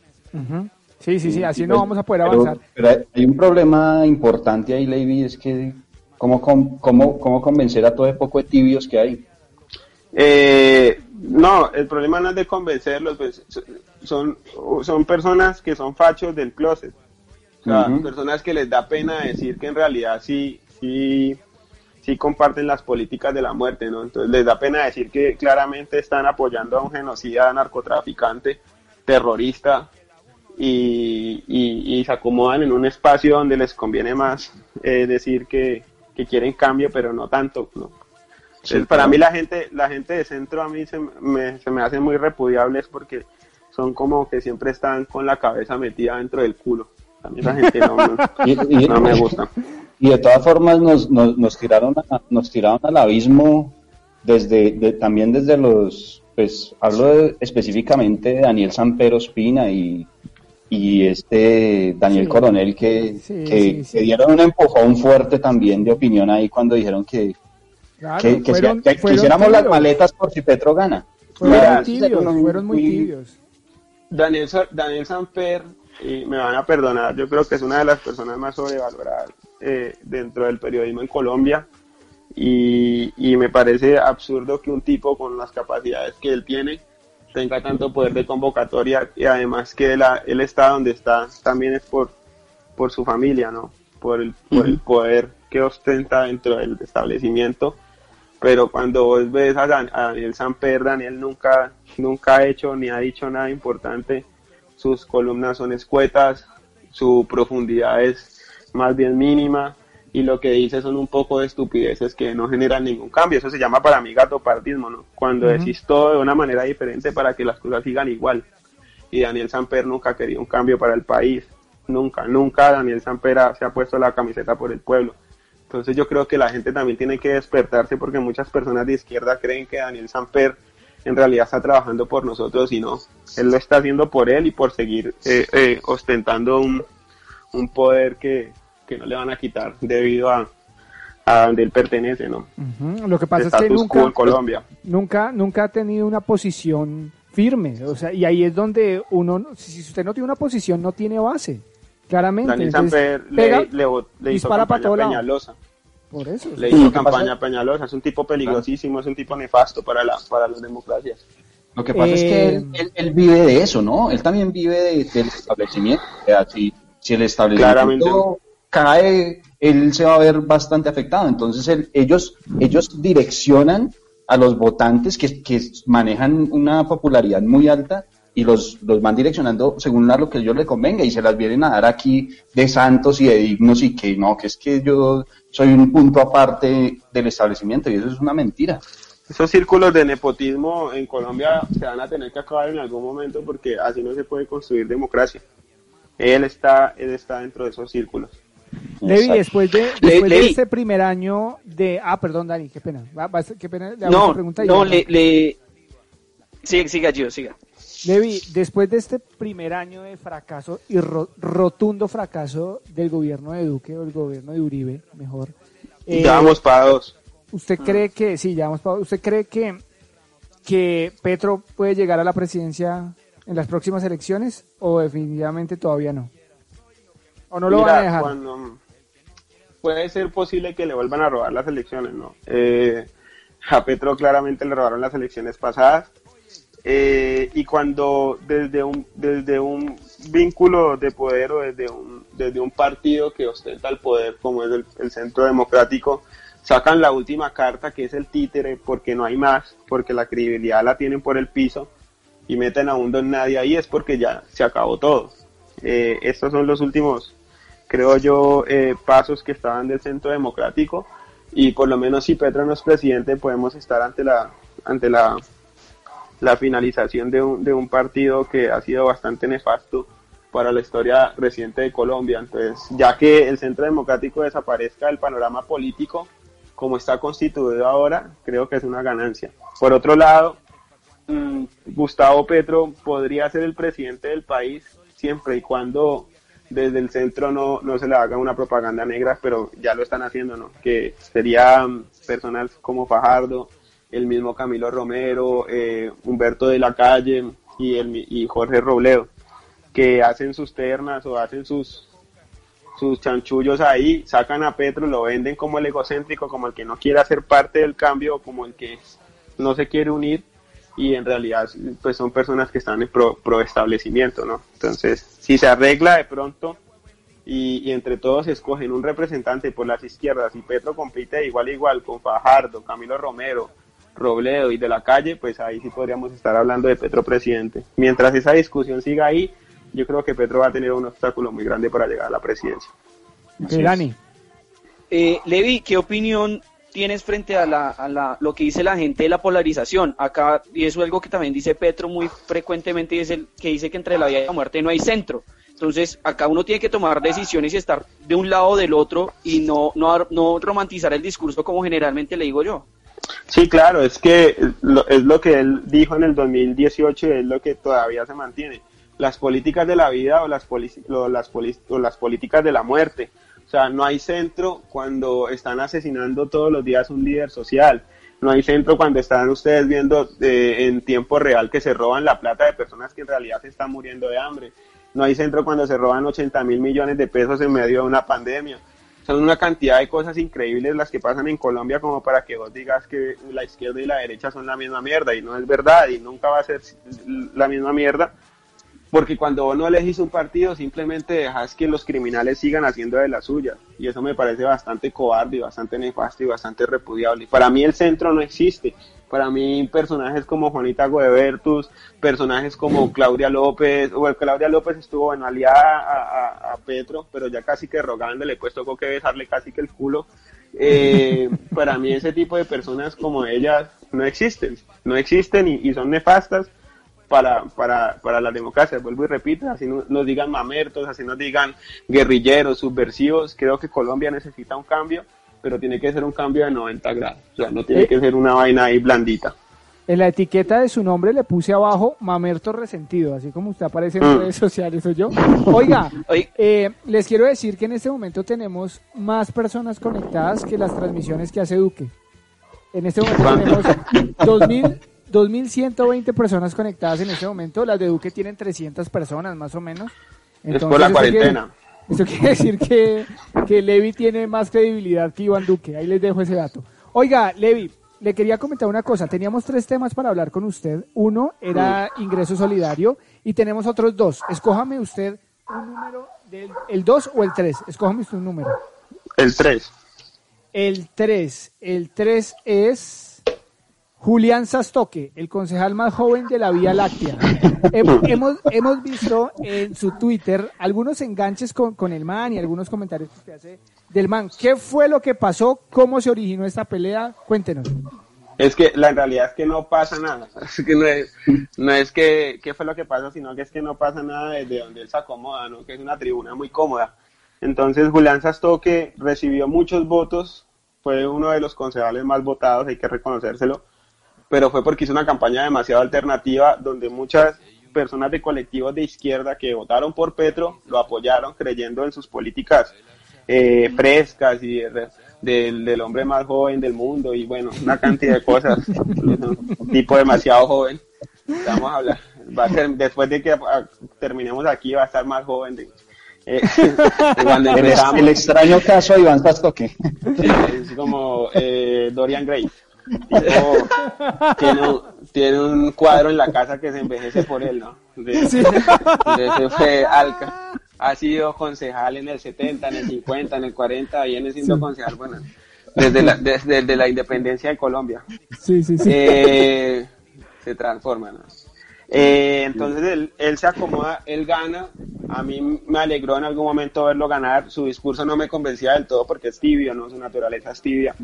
Sí, sí, sí, así no pues, vamos a poder avanzar. Pero hay un problema importante ahí, Lady, es que cómo, cómo, cómo convencer a todo el poco de tibios que hay. Eh, no, el problema no es de convencerlos, pues son, son personas que son fachos del closet. O sea, personas que les da pena decir que en realidad sí, sí, sí comparten las políticas de la muerte, ¿no? Entonces les da pena decir que claramente están apoyando a un genocida narcotraficante, terrorista, y, y, se acomodan en un espacio donde les conviene más eh, decir que, que quieren cambio, pero no tanto, ¿no? Para mí la gente, la gente de centro a mí se me, se me hace muy repudiables porque son como que siempre están con la cabeza metida dentro del culo. A mí esa gente no, me gusta. Y de todas formas nos, nos, nos tiraron nos tiraron al abismo desde también desde los pues hablo específicamente de Daniel Sampero Espina y, y este Daniel Coronel que, que, que, dieron un empujón fuerte también de opinión ahí cuando dijeron que, que, hiciéramos las maletas por si Petro gana. Fueron muy tibios, fueron muy tibios. Daniel, Daniel Samper, y me van a perdonar, yo creo que es una de las personas más sobrevaloradas eh, dentro del periodismo en Colombia. Y, y, me parece absurdo que un tipo con las capacidades que él tiene tenga tanto poder de convocatoria y además que la, él está donde está también es por, por su familia, ¿no? Por el, por el poder que ostenta dentro del establecimiento pero cuando vos ves a, Daniel Samper, Daniel nunca, nunca ha hecho ni ha dicho nada importante, sus columnas son escuetas, su profundidad es más bien mínima y lo que dice son un poco de estupideces que no generan ningún cambio. Eso se llama para mí gatopartismo, ¿no? Cuando decís todo de una manera diferente para que las cosas sigan igual. Y Daniel Samper nunca querido un cambio para el país. Nunca, nunca Daniel Samper se ha puesto la camiseta por el pueblo. Entonces yo creo que la gente también tiene que despertarse porque muchas personas de izquierda creen que Daniel Samper en realidad está trabajando por nosotros y no. Él lo está haciendo por él y por seguir eh, eh, ostentando un, poder que, no le van a quitar debido a, a donde él pertenece, ¿no? Lo que pasa es que nunca, Colombia. nunca, nunca ha tenido una posición firme, o sea, y ahí es donde uno, si usted no tiene una posición, no tiene base. Claramente. Daniel Samper le, le, hizo campaña a Peñalosa. Por eso. Le hizo campaña a Peñalosa. Es un tipo peligrosísimo, es un tipo nefasto para, la, para las democracias. Lo que pasa es que él, él, vive de eso, ¿no? Él también vive del establecimiento. O sea, si, si el establecimiento cae él se va a ver bastante afectado. Entonces ellos, ellos direccionan a los votantes que, que manejan una popularidad muy alta y los, los van direccionando según a lo que ellos les convenga y se las vienen a dar aquí de santos y de dignos y que no, que es que yo soy un punto aparte del establecimiento y eso es una mentira. Esos círculos de nepotismo en Colombia se van a tener que acabar en algún momento porque así no se puede construir democracia. Él está, él está dentro de esos círculos. Levi, después de, después de este primer año de... Ah, perdón, Dani, qué pena. qué pena le no, pregunta no, le, le... Siga, siga, yo, siga. Levi, después de este primer año de fracaso y rotundo fracaso del gobierno de Duque o el gobierno de Uribe, mejor. Eh, ya vamos para dos. ¿Usted cree que, sí, ya vamos para ¿usted cree que, que Petro puede llegar a la presidencia en las próximas elecciones o definitivamente todavía no? ¿O no lo van a dejar? puede ser posible que le vuelvan a robar las elecciones, ¿no? Eh, a Petro claramente le robaron las elecciones pasadas eh, y cuando desde un, desde un vínculo de poder o desde un, desde un partido que ostenta el poder como es el, Centro Democrático, sacan la última carta que es el títere porque no hay más, porque la credibilidad la tienen por el piso y meten a un don nadie ahí es porque ya se acabó todo. Eh, estos son los últimos, creo yo, eh, pasos que estaban del Centro Democrático y por lo menos si Petro no es presidente podemos estar ante la ante la la finalización de un, de un partido que ha sido bastante nefasto para la historia reciente de Colombia. Entonces, ya que el Centro Democrático desaparezca del panorama político como está constituido ahora, creo que es una ganancia. Por otro lado, mm, Gustavo Petro podría ser el presidente del país siempre y cuando desde el centro no, no se le haga una propaganda negra, pero ya lo están haciendo, ¿no? Que serían personas como Fajardo, el mismo Camilo Romero, eh, Humberto de la Calle y, el, y Jorge Robledo, que hacen sus ternas o hacen sus, sus chanchullos ahí, sacan a Petro, lo venden como el egocéntrico, como el que no quiere hacer parte del cambio, como el que no se quiere unir y en realidad pues son personas que están en pro, pro establecimiento, ¿no? Entonces, si se arregla de pronto y, y, entre todos escogen un representante por las izquierdas y Petro compite igual igual con Fajardo, Camilo Romero, Robledo y de la calle, pues ahí sí podríamos estar hablando de Petro presidente. Mientras esa discusión siga ahí, yo creo que Petro va a tener un obstáculo muy grande para llegar a la presidencia. Dani. Eh, Levi, ¿qué opinión tienes frente a, la, a la, lo que dice la gente de la polarización? Acá, y eso es algo que también dice Petro muy frecuentemente, es el que dice que entre la vida y la muerte no hay centro. Entonces, acá uno tiene que tomar decisiones y estar de un lado o del otro y no, no, no romantizar el discurso como generalmente le digo yo. Sí, claro, es que es lo que él dijo en el 2018 y es lo que todavía se mantiene. Las políticas de la vida o las, las, o las políticas de la muerte. O sea, no hay centro cuando están asesinando todos los días un líder social. No hay centro cuando están ustedes viendo eh, en tiempo real que se roban la plata de personas que en realidad se están muriendo de hambre. No hay centro cuando se roban 80 mil millones de pesos en medio de una pandemia son una cantidad de cosas increíbles las que pasan en Colombia como para que vos digas que la izquierda y la derecha son la misma mierda y no es verdad y nunca va a ser la misma mierda porque cuando vos no elegís un partido simplemente dejas que los criminales sigan haciendo de la suya y eso me parece bastante cobarde y bastante nefasto y bastante repudiable. Para mí el centro no existe, para mí personajes como Juanita Goebertus, personajes como Claudia López, o Claudia López estuvo bueno aliada a, a, Petro, pero ya casi que rogándole, pues tocó que besarle casi que el culo. Eh, para mí ese tipo de personas como ellas no existen, no existen y, son nefastas para, para, para la democracia. Vuelvo y repito, así nos digan mamertos, así nos digan guerrilleros, subversivos, creo que Colombia necesita un cambio pero tiene que ser un cambio de 90 grados. O sea, no tiene eh, que ser una vaina ahí blandita. En la etiqueta de su nombre le puse abajo Mamerto Resentido, así como usted aparece en mm. redes sociales, soy yo. Oiga, eh, les quiero decir que en este momento tenemos más personas conectadas que las transmisiones que hace Duque. En este momento tenemos 2000, 2.120 personas conectadas en este momento. Las de Duque tienen 300 personas más o menos. es por la cuarentena. Eso quiere decir que, que Levi tiene más credibilidad que Iván Duque. Ahí les dejo ese dato. Oiga, Levi, le quería comentar una cosa. Teníamos tres temas para hablar con usted. Uno era ingreso solidario y tenemos otros dos. Escójame usted un número del el 2 o el 3. Escójame usted un número. El 3. El 3. El 3 es Julián Sastoque, el concejal más joven de la Vía Láctea. hemos, hemos visto en su Twitter algunos enganches con, con el man y algunos comentarios que usted hace del man. ¿Qué fue lo que pasó? ¿Cómo se originó esta pelea? Cuéntenos. Es que la realidad es que no pasa nada. Es que no es, no es que qué fue lo que pasó, sino que es que no pasa nada desde donde él se acomoda, ¿no? Que es una tribuna muy cómoda. Entonces Julián Sastoque recibió muchos votos, fue uno de los concejales más votados, hay que reconocérselo, pero fue porque hizo una campaña demasiado alternativa donde muchas personas de colectivos de izquierda que votaron por Petro lo apoyaron creyendo en sus políticas eh, frescas y del, del, hombre más joven del mundo y bueno, una cantidad de cosas. un tipo demasiado joven. Vamos a hablar. Va a ser, después de que ah, terminemos aquí va a estar más joven. De, eh, el, extraño caso de Iván Pastoque. Es como eh, Dorian Gray. tiene, un, tiene un cuadro en la casa que se envejece por él, ¿no? De, de, fue Alca ha sido concejal en el 70, en el 50, en el 40, viene siendo concejal, bueno, desde la, desde, la independencia de Colombia. Sí, sí, sí. Eh, se transforma, ¿no? Eh, entonces él, él, se acomoda, él gana. A mí me alegró en algún momento verlo ganar. Su discurso no me convencía del todo porque es tibio, ¿no? Su naturaleza es tibia.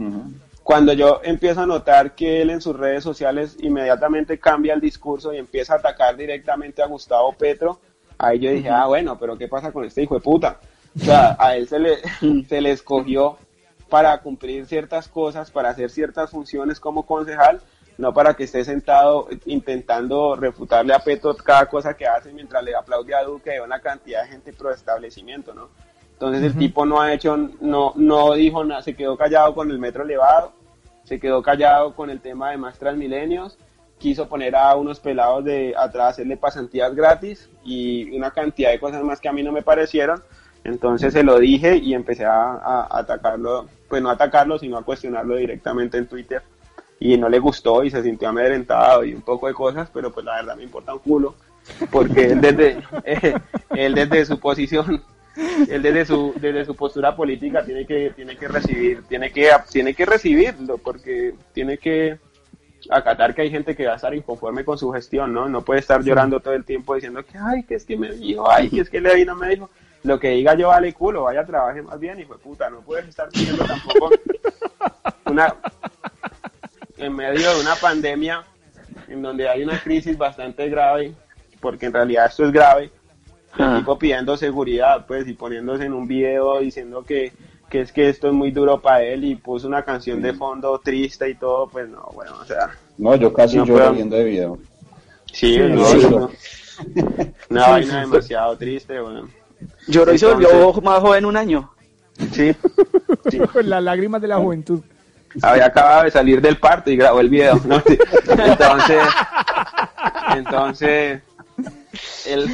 Cuando yo empiezo a notar que él en sus redes sociales inmediatamente cambia el discurso y empieza a atacar directamente a Gustavo Petro, Ahí yo dije, ah, bueno, pero ¿qué pasa con este hijo de puta? O sea, a él se le, se le escogió para cumplir ciertas cosas, para hacer ciertas funciones como concejal, no para que esté sentado intentando refutarle a Petro cada cosa que hace mientras le aplaude a Duque de una cantidad de gente pro establecimiento, ¿no? Entonces el tipo no ha hecho, no, no dijo nada, se quedó callado con el metro elevado, se quedó callado con el tema de más transmilenios, quiso poner a unos pelados de atrás, hacerle pasantías gratis y una cantidad de cosas más que a mí no me parecieron. Entonces se lo dije y empecé a, atacarlo, pues no a atacarlo, sino a cuestionarlo directamente en Twitter. Y no le gustó y se sintió amedrentado y un poco de cosas, pero pues la verdad me importa un culo, porque él desde, él desde su posición, él desde su, desde su postura política tiene que, tiene que recibir, tiene que, tiene que recibirlo, porque tiene que, acatar que hay gente que va a estar inconforme con su gestión, ¿no? No puede estar llorando todo el tiempo diciendo que, ay, que es que me dijo, ay, que es que le no me dijo. Lo que diga yo vale culo, vaya, trabaje más bien, hijo de puta. No puedes estar pidiendo tampoco una, en medio de una pandemia en donde hay una crisis bastante grave, porque en realidad esto es grave, el ah. tipo pidiendo seguridad, pues, y poniéndose en un video diciendo que que es que esto es muy duro para él y puso una canción de fondo triste y todo, pues no, bueno, o sea. No, yo casi no lloro viendo de video. Sí, no, una vaina demasiado triste, bueno. Lloró y se volvió más joven un año. Sí. sí. Las lágrimas de la juventud. Había acabado de salir del parto y grabó el video, ¿no? Entonces, entonces, el,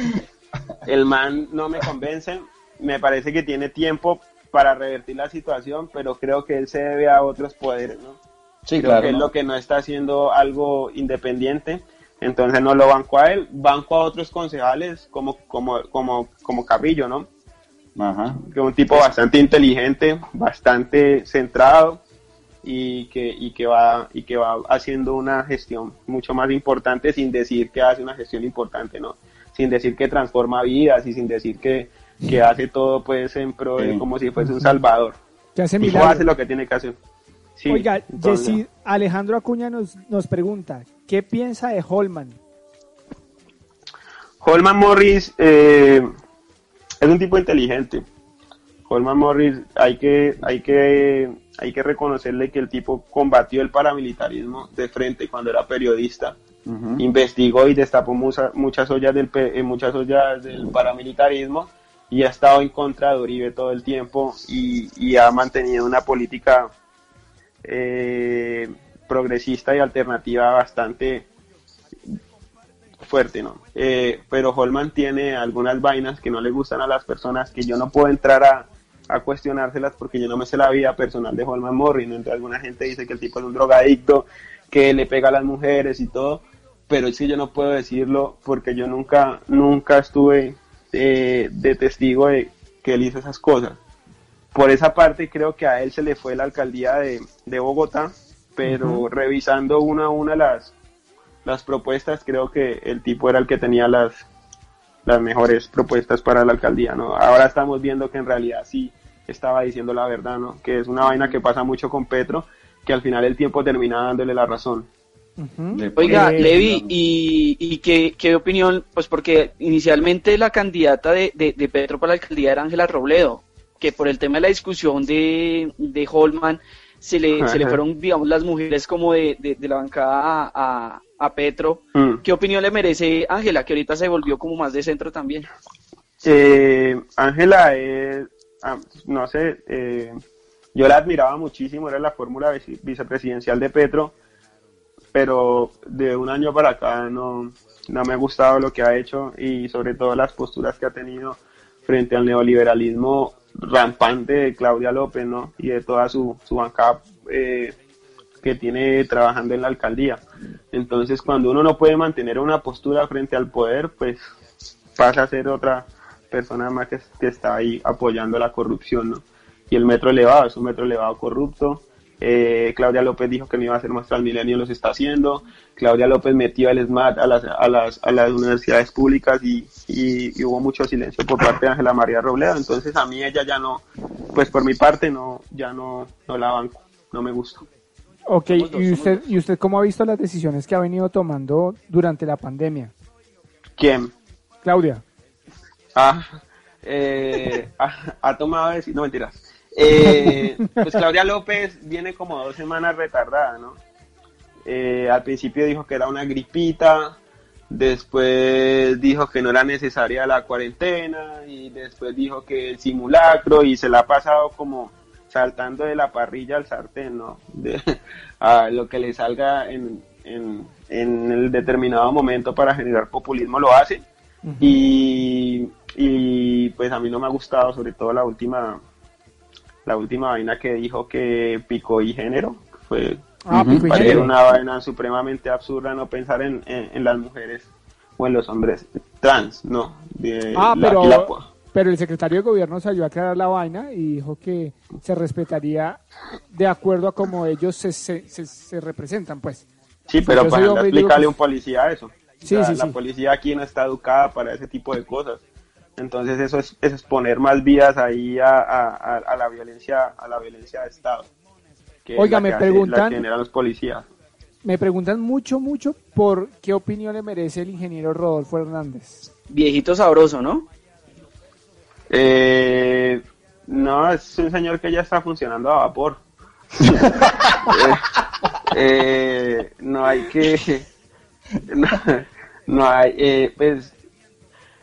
el man no me convence. Me parece que tiene tiempo para revertir la situación, pero creo que él se debe a otros poderes, ¿no? Sí, creo que es lo que no está haciendo algo independiente, entonces no lo banco a él, banco a otros concejales como, como, como, como Carrillo, ¿no? Ajá. Que es un tipo bastante inteligente, bastante centrado y que, y que va, y que va haciendo una gestión mucho más importante sin decir que hace una gestión importante, ¿no? Sin decir que transforma vidas y sin decir que, que hace todo pues en pro de como si fuese un salvador. Que hace hace lo que tiene que hacer. Oiga, Alejandro Acuña nos, nos pregunta, ¿qué piensa de Holman? Holman Morris eh, es un tipo inteligente. Holman Morris hay que, hay que, hay que reconocerle que el tipo combatió el paramilitarismo de frente cuando era periodista. Investigó y destapó muchas ollas del, eh, muchas ollas del paramilitarismo y ha estado en contra de Uribe todo el tiempo y, ha mantenido una política eh, progresista y alternativa bastante fuerte, ¿no? Eh, pero Holman tiene algunas vainas que no le gustan a las personas que yo no puedo entrar a, cuestionárselas porque yo no me sé la vida personal de Holman Morris, ¿no? Entre alguna gente dice que el tipo es un drogadicto, que le pega a las mujeres y todo, pero es que yo no puedo decirlo porque yo nunca, nunca estuve de testigo de que él hizo esas cosas. por esa parte creo que a él se le fue la alcaldía de, de Bogotá, pero revisando una a una las, las propuestas, creo que el tipo era el que tenía las, las mejores propuestas para la alcaldía, ¿no? Ahora estamos viendo que en realidad sí estaba diciendo la verdad, ¿no? Que es una vaina que pasa mucho con Petro, que al final el tiempo termina dándole la razón. Oiga, Levi, ¿y, y qué, qué, opinión? Pues porque inicialmente la candidata de, de, de Petro para la alcaldía era Ángela Robledo, que por el tema de la discusión de, de Holman se le, se le fueron, digamos, las mujeres como de, de, la bancada a, a, Petro. Mm. ¿Qué opinión le merece Ángela, que ahorita se volvió como más de centro también? Eh, Ángela es, ah, no sé, eh, yo la admiraba muchísimo, era la fórmula vicepresidencial de Petro, pero de un año para acá no, no me ha gustado lo que ha hecho y sobre todo las posturas que ha tenido frente al neoliberalismo rampante de Claudia López, ¿no? Y de toda su, su bancada eh, que tiene trabajando en la alcaldía. Entonces, cuando uno no puede mantener una postura frente al poder, pues pasa a ser otra persona más que, que está ahí apoyando la corrupción, ¿no? Y el metro elevado es un metro elevado corrupto, eh, Claudia López dijo que no iba a hacer más Transmilenio, los está haciendo. Claudia López metió el SMAT a las, a las, a las universidades públicas y, y, hubo mucho silencio por parte de Ángela María Robledo. Entonces a mí ella ya no, pues por mi parte no, ya no, no la banco, no me gusta. Ok, ¿y usted, ¿y usted cómo ha visto las decisiones que ha venido tomando durante la pandemia? ¿Quién? Claudia. Ah, eh, ha, ha tomado, no mentiras eh, pues Claudia López viene como dos semanas retardada, ¿no? Eh, al principio dijo que era una gripita, después dijo que no era necesaria la cuarentena y después dijo que el simulacro y se la ha pasado como saltando de la parrilla al sartén, ¿no? De, a lo que le salga en, en, en, el determinado momento para generar populismo lo hace y, y pues a mí no me ha gustado sobre todo la última la última vaina que dijo que picó y género, fue ah, una vaina supremamente absurda no pensar en, en, las mujeres o en los hombres trans, no. ah, pero, pero el secretario de gobierno salió a aclarar la vaina y dijo que se respetaría de acuerdo a cómo ellos se, se, se, representan, pues. Sí, pero para explicarle a un policía eso. Sí, sí, la policía aquí no está educada para ese tipo de cosas. Entonces eso es, es exponer más vidas ahí a, a, la violencia a la violencia de Estado. Oiga, me preguntan, los policías. Me preguntan mucho, mucho por qué opinión le merece el ingeniero Rodolfo Hernández. Viejito sabroso, ¿no? Eh, no, es un señor que ya está funcionando a vapor. Eh, no hay que... No, no hay... Eh, pues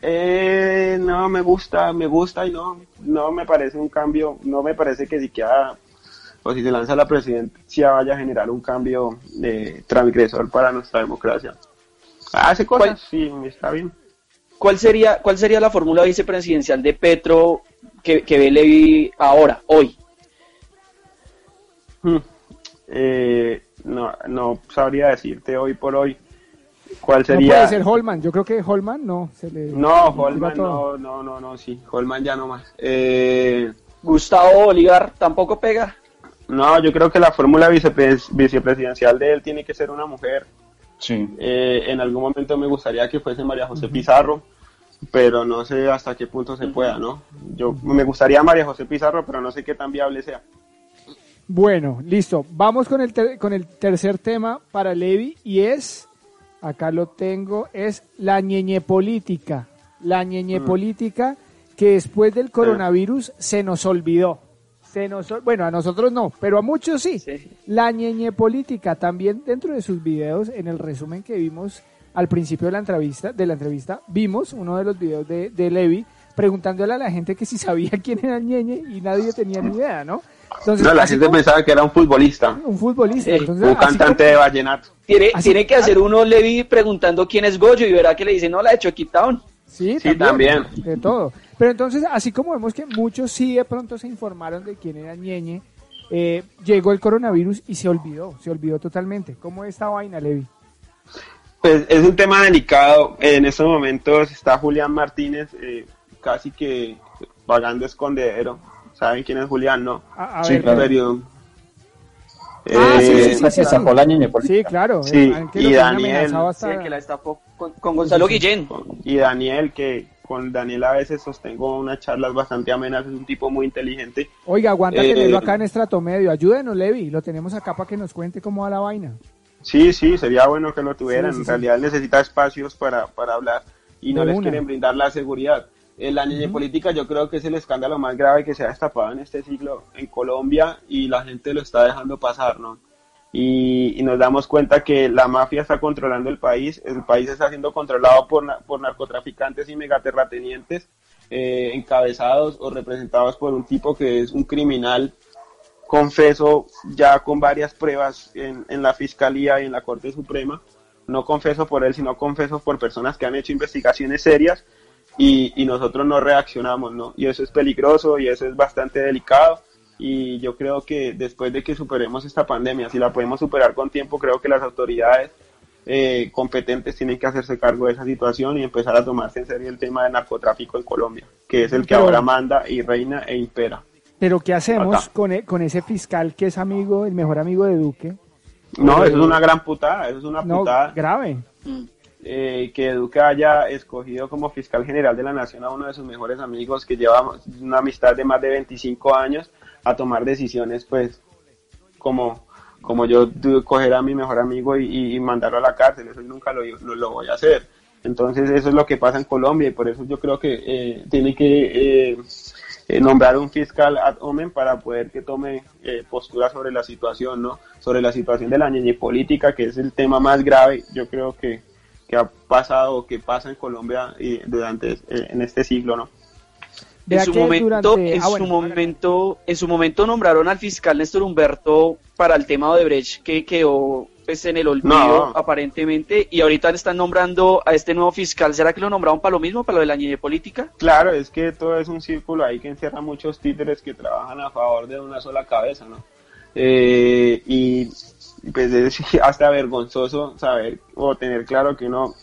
eh, no, me gusta, me gusta y no, no me parece un cambio, no me parece que siquiera, o si se lanza la presidencia vaya a generar un cambio de transgresor para nuestra democracia. Hace cosas, sí, está bien. ¿Cuál sería, cuál sería la fórmula vicepresidencial de Petro que, que ve Levi ahora, hoy? Hmm. Eh, no, no sabría decirte hoy por hoy. ¿Cuál sería? No puede ser Holman, yo creo que Holman no. Se le, no, Holman no, no, no, no, sí, Holman ya no más. Eh, Gustavo Bolívar tampoco pega. No, yo creo que la fórmula vicepresidencial de él tiene que ser una mujer. Sí. Eh, en algún momento me gustaría que fuese María José Pizarro, pero no sé hasta qué punto se pueda, ¿no? Yo me gustaría María José Pizarro, pero no sé qué tan viable sea. Bueno, listo. Vamos con el, con el tercer tema para Levi y es acá lo tengo, es la ñeñe política. La ñeñe mm. política que después del coronavirus se nos olvidó. Se nos, bueno, a nosotros no, pero a muchos sí. La ñeñe política también dentro de sus videos, en el resumen que vimos al principio de la entrevista, de la entrevista, vimos uno de los videos de, de Levi preguntándole a la gente que si sabía quién era el ñeñe y nadie tenía ni idea, ¿no? No, la gente pensaba que era un futbolista. Un futbolista. un cantante de vallenato. Tiene, tiene que hacer uno Levi preguntando quién es Goyo y verá que le dice, no, la de Choquitown. Sí, también, De todo. Pero entonces, así como vemos que muchos sí de pronto se informaron de quién era Ñeñe, eh, llegó el coronavirus y se olvidó, se olvidó totalmente. ¿Cómo es esta vaina, Levi? Pues es un tema delicado. En estos momentos está Julián Martínez eh, casi que pagando escondedero ¿Saben quién es Julián? No. A, a Sí, ver, claro. Pero, Ah, sí, eh, sí, sí. Sí, claro. Sí, eh, que y Daniel, hasta- que la destapó con, con Gonzalo Guillén. y Daniel, que con Daniel a veces sostengo unas charlas bastante amenas, es un tipo muy inteligente. Oiga, aguanta Eh, tenerlo acá en Estrato Medio. Ayúdenos, Levi. Lo tenemos acá para que nos cuente cómo va la vaina. Sí, sí, sería bueno que lo tuvieran. Sí, sí, en sí. realidad necesita espacios para, para hablar y no les una. quieren brindar la seguridad. La niña política yo creo que es el escándalo más grave que se ha destapado en este siglo en Colombia y la gente lo está dejando pasar, ¿no? Y, nos damos cuenta que la mafia está controlando el país, el país está siendo controlado por, por narcotraficantes y megaterratenientes eh, encabezados o representados por un tipo que es un criminal confeso ya con varias pruebas en, en la Fiscalía y en la Corte Suprema. No confeso por él, sino confeso por personas que han hecho investigaciones serias y, y nosotros no reaccionamos, ¿no? Y eso es peligroso y eso es bastante delicado. Y yo creo que después de que superemos esta pandemia, si la podemos superar con tiempo, creo que las autoridades eh, competentes tienen que hacerse cargo de esa situación y empezar a tomarse en serio el tema del narcotráfico en Colombia, que es el que Pero- ahora manda y reina e impera. Pero ¿qué hacemos con, e- con ese fiscal que es amigo, el mejor amigo de Duque? No, eso es una gran putada, eso es una No, putada. grave. Eh, que Duque haya escogido como fiscal general de la nación a uno de sus mejores amigos que lleva una amistad de más de 25 años a tomar decisiones pues como como yo coger a mi mejor amigo y, mandarlo a la cárcel, eso nunca lo, lo, voy a hacer. Entonces eso es lo que pasa en Colombia y por eso yo creo que eh, tiene que eh, eh, nombrar un fiscal ad hominem para poder que tome eh, postura sobre la situación, ¿no? Sobre la situación de la ñeñe política, que es el tema más grave, yo creo que, que ha pasado o que pasa en Colombia y durante eh, en este siglo, ¿no? En su momento, durante- en ah, su bueno, momento, en su momento nombraron al fiscal Néstor Humberto para el tema de Brecht que quedó pues en el olvido No. aparentemente y ahorita le están nombrando a este nuevo fiscal. ¿Será que lo nombraron para lo mismo, para lo de la niñez política? Claro, es que todo es un círculo ahí que encierra muchos títeres que trabajan a favor de una sola cabeza, ¿no? Eh, y pues es hasta vergonzoso saber o tener claro que uno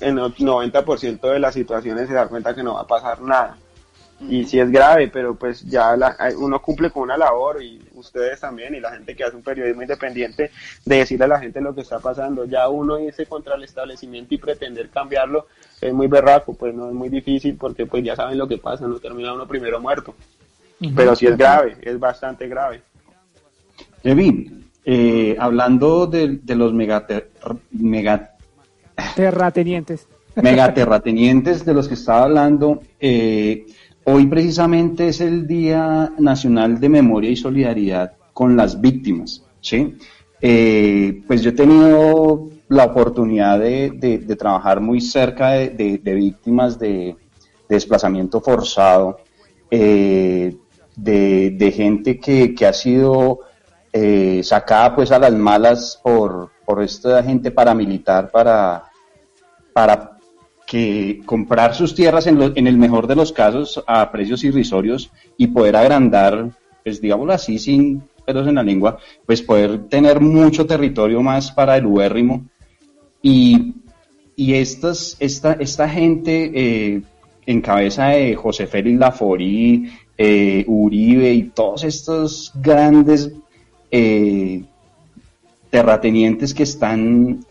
en el 90% de las situaciones se da cuenta que no va a pasar nada. Y sí es grave, pero pues ya la- uno cumple con una labor y ustedes también y la gente que hace un periodismo independiente de decirle a la gente lo que está pasando. Ya uno irse contra el establecimiento y pretender cambiarlo es muy berraco, pues no es muy difícil porque pues ya saben lo que pasa, no termina uno primero muerto. Pero sí es grave, es bastante grave. Levi, eh, hablando de, de los megater- mega, Terratenientes. megaterratenientes de los que estaba hablando, eh, hoy precisamente es el Día Nacional de Memoria y Solidaridad con las Víctimas. ¿sí? Eh, pues yo he tenido la oportunidad de, de- de trabajar muy cerca de, víctimas de, de desplazamiento forzado, eh, de, de gente que, que ha sido eh, sacada pues a las malas por, por esta gente paramilitar para, para que comprar sus tierras en, lo- en el mejor de los casos a precios irrisorios y poder agrandar, pues digámoslo así, sin pelos en la lengua, pues poder tener mucho territorio más para el ubérrimo. Y, y estas, esta, esta gente eh, en cabeza de José Félix Laforí, eh, Uribe y todos estos grandes eh, terratenientes que están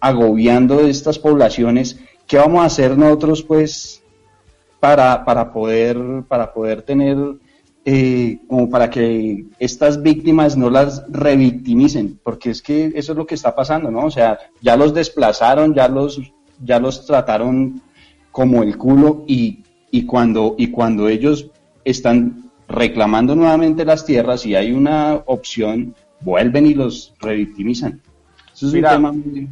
agobiando estas poblaciones, ¿qué vamos a hacer nosotros pues para, para poder para poder tener eh, como para que estas víctimas no las revictimicen? Porque es que eso es lo que está pasando, ¿no? O sea, ya los desplazaron, ya los ya los trataron como el culo y, y cuando y cuando ellos están reclamando nuevamente las tierras y hay una opción, vuelven y los revictimizan. Eso es Mira, un tema muy...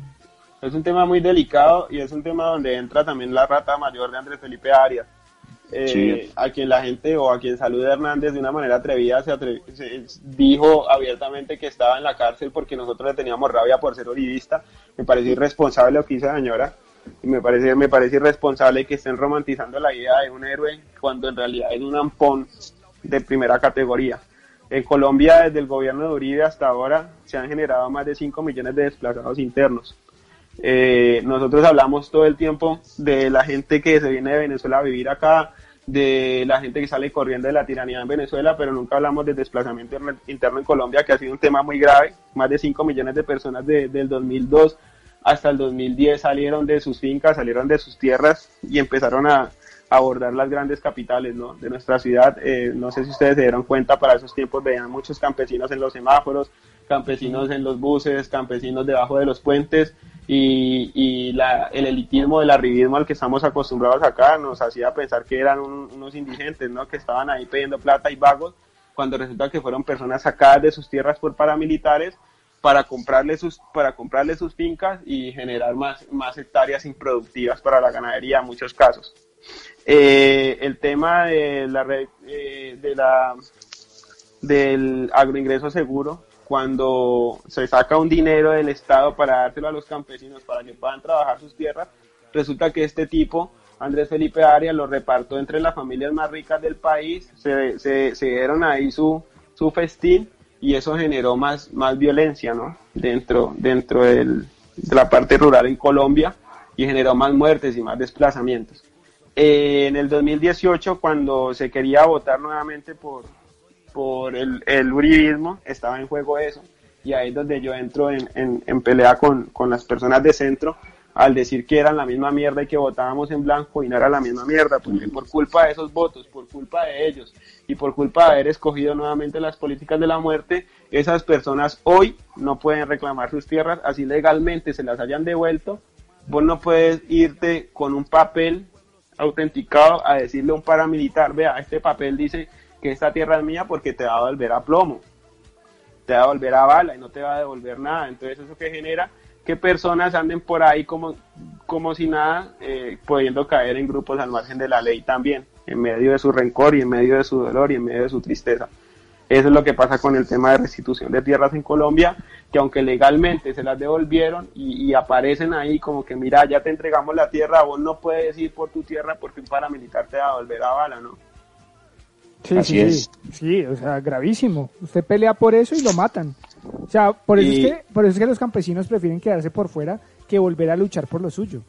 Es un tema muy delicado y es un tema donde entra también la rata mayor de Andrés Felipe Arias, eh, Sí. a quien la gente o a quien Salud Hernández de una manera atrevida se, atre- se- dijo abiertamente que estaba en la cárcel porque nosotros le teníamos rabia por ser olivista. Me parece irresponsable lo que hizo la señora y me parece, me parece irresponsable que estén romantizando la idea de un héroe cuando en realidad es un ampón de primera categoría. En Colombia, desde el gobierno de Uribe hasta ahora, se han generado más de 5 millones de desplazados internos. Eh, nosotros hablamos todo el tiempo de la gente que se viene de Venezuela a vivir acá de la gente que sale corriendo de la tiranía en Venezuela, pero nunca hablamos del desplazamiento interno en Colombia, que ha sido un tema muy grave. Más de 5 millones de personas del 2002 hasta el 2010 salieron de sus fincas, salieron de sus tierras y empezaron a, abordar las grandes capitales ¿no? de nuestra ciudad. Eh, no sé si ustedes se dieron cuenta, para esos tiempos veían muchos campesinos en los semáforos, campesinos en los buses, campesinos debajo de los puentes y, y la, el elitismo del arribismo al que estamos acostumbrados acá nos hacía pensar que eran unos indigentes, ¿no? que estaban ahí pidiendo plata y vagos, cuando resulta que fueron personas sacadas de sus tierras por paramilitares para comprarle sus para comprarle sus fincas y generar más más hectáreas improductivas para la ganadería en muchos casos. Eh, el tema de la, eh, de la del agroingreso seguro, cuando se saca un dinero del Estado para dárselo a los campesinos para que puedan trabajar sus tierras, resulta que este tipo, Andrés Felipe Arias, lo repartió entre las familias más ricas del país, se, se, dieron ahí su, su festín y eso generó más, más violencia ¿no? dentro, dentro del, de la parte rural en Colombia y generó más muertes y más desplazamientos. Eh, en el 2018, cuando se quería votar nuevamente por, por el, el uribismo, estaba en juego eso. Y ahí es donde yo entro en, en, pelea con, con, las personas de centro al decir que eran la misma mierda y que votábamos en blanco y no era la misma mierda, porque por culpa de esos votos, por culpa de ellos y por culpa de haber escogido nuevamente las políticas de la muerte, esas personas hoy no pueden reclamar sus tierras, así legalmente se las hayan devuelto. Vos no puedes irte con un papel autenticado a decirle a un paramilitar, vea, este papel dice que esta tierra es mía porque te va a volver a plomo, te va a volver a bala y no te va a devolver nada. Entonces eso que genera que personas anden por ahí como, como si nada, eh, pudiendo caer en grupos al margen de la ley también, en medio de su rencor y en medio de su dolor y en medio de su tristeza. Eso es lo que pasa con el tema de restitución de tierras en Colombia, que aunque legalmente se las devolvieron y, aparecen ahí como que, mira, ya te entregamos la tierra, vos no puedes ir por tu tierra porque un paramilitar te va a volver a bala, ¿no? Sí, Así sí, es. sí, o sea, gravísimo. Usted pelea por eso y lo matan. O sea, por eso, es que, por eso es que los campesinos prefieren quedarse por fuera que volver a luchar por lo suyo.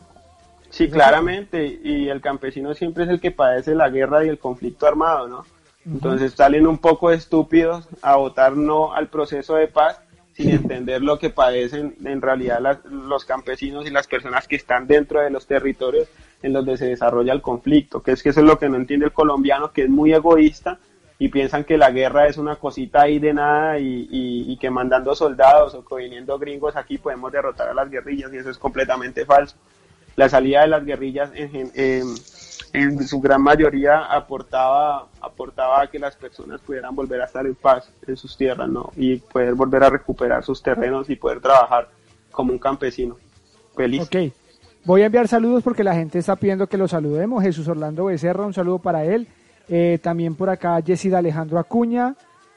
Sí, claramente, y el campesino siempre es el que padece la guerra y el conflicto armado, ¿no? Entonces salen un poco estúpidos a votar no al proceso de paz sin entender lo que padecen en realidad los campesinos y las personas que están dentro de los territorios en donde se desarrolla el conflicto, que es que eso es lo que no entiende el colombiano, que es muy egoísta y piensan que la guerra es una cosita ahí de nada y, que mandando soldados o viniendo gringos aquí podemos derrotar a las guerrillas y eso es completamente falso. La salida de las guerrillas en, en en su gran mayoría aportaba, aportaba a que las personas pudieran volver a estar en paz en sus tierras, ¿no? Y poder volver a recuperar sus terrenos y poder trabajar como un campesino. Feliz. Ok. Voy a enviar saludos porque la gente está pidiendo que lo saludemos. Jesús Orlando Becerra, un saludo para él. Eh, también por acá Jessida Alejandro Acuña,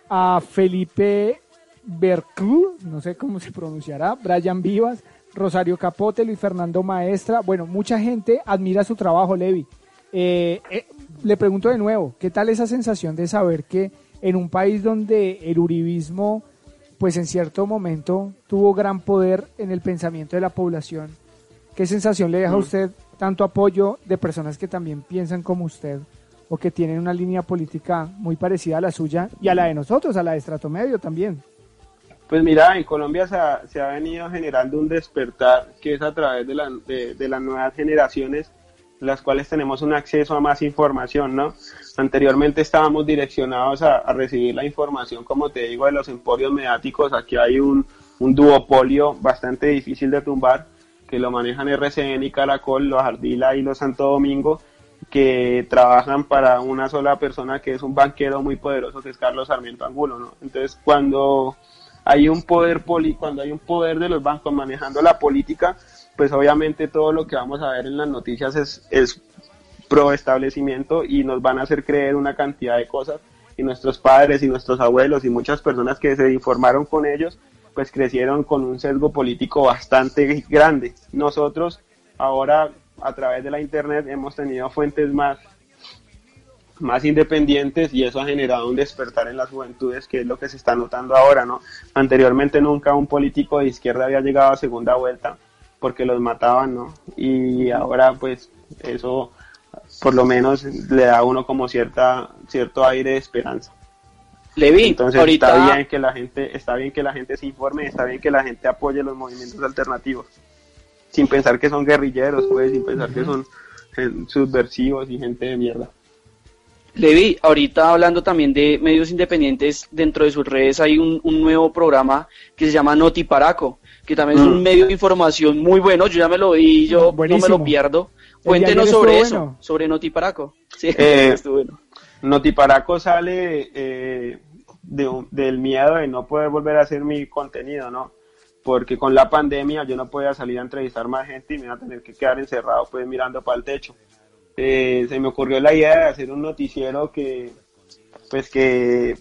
a Felipe Bercú, no sé cómo se pronunciará, Brian Vivas, Rosario Capote, Luis Fernando Maestra. Bueno, mucha gente admira su trabajo, Levi. Eh, eh, le pregunto de nuevo, ¿qué tal esa sensación de saber que en un país donde el uribismo, pues en cierto momento tuvo gran poder en el pensamiento de la población, qué sensación le deja a mm. usted tanto apoyo de personas que también piensan como usted o que tienen una línea política muy parecida a la suya y a la de nosotros, a la de estrato medio también? Pues mira, en Colombia se ha, venido generando un despertar que es a través de, la, de las nuevas generaciones las cuales tenemos un acceso a más información, ¿no? Anteriormente estábamos direccionados a, recibir la información, como te digo, de los emporios mediáticos. Aquí hay un, duopolio bastante difícil de tumbar, que lo manejan RCN y Caracol, los Ardila y los Santo Domingo, que trabajan para una sola persona que es un banquero muy poderoso, que es Carlos Sarmiento Angulo, ¿no? Entonces, cuando hay un poder poli, cuando hay un poder de los bancos manejando la política, pues obviamente todo lo que vamos a ver en las noticias es, es pro establecimiento y nos van a hacer creer una cantidad de cosas y nuestros padres y nuestros abuelos y muchas personas que se informaron con ellos pues crecieron con un sesgo político bastante grande. Nosotros ahora a través de la internet hemos tenido fuentes más más independientes y eso ha generado un despertar en las juventudes que es lo que se está notando ahora, ¿no? Anteriormente nunca un político de izquierda había llegado a segunda vuelta porque los mataban, ¿no? Y ahora pues eso por lo menos le da a uno como cierta cierto aire de esperanza. Levi, Entonces ahorita está bien que la gente está bien que la gente se informe, está bien que la gente apoye los movimientos alternativos, sin pensar que son guerrilleros, pues, sin pensar que son gen- subversivos y gente de mierda. Levi, ahorita hablando también de medios independientes, dentro de sus redes hay un, un nuevo programa que se llama Notiparaco, que también es un Mm. medio de información muy bueno, yo ya me lo vi, yo no me lo pierdo. Cuéntenos sobre eso, bueno. sobre Notiparaco. Sí, Eh, bueno. Notiparaco sale eh, de un- del miedo de no poder volver a hacer mi contenido, ¿no? Porque con la pandemia yo no podía salir a entrevistar más gente y me iba a tener que quedar encerrado pues mirando para el techo. Eh, se me ocurrió la idea de hacer un noticiero que pues que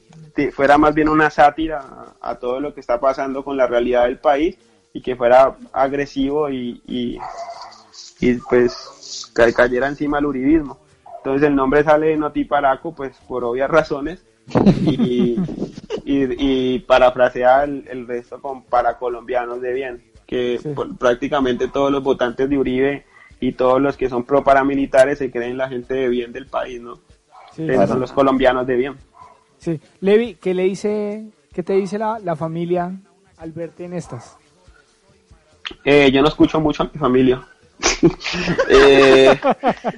fuera más bien una sátira a, a todo lo que está pasando con la realidad del país y que fuera agresivo y, y, y, pues ca- cayera encima el uribismo. Entonces el nombre sale de Notiparaco, pues por obvias razones, y, y, y parafrasea el, el resto con para colombianos de bien, que por- prácticamente todos los votantes de Uribe y todos los que son pro paramilitares se creen la gente de bien del país, ¿no? Sí, Esos claro. son los colombianos de bien. Sí. Levi, ¿qué le dice, qué te dice la, la familia al verte en estas? Eh, yo no escucho mucho a mi familia. Eh,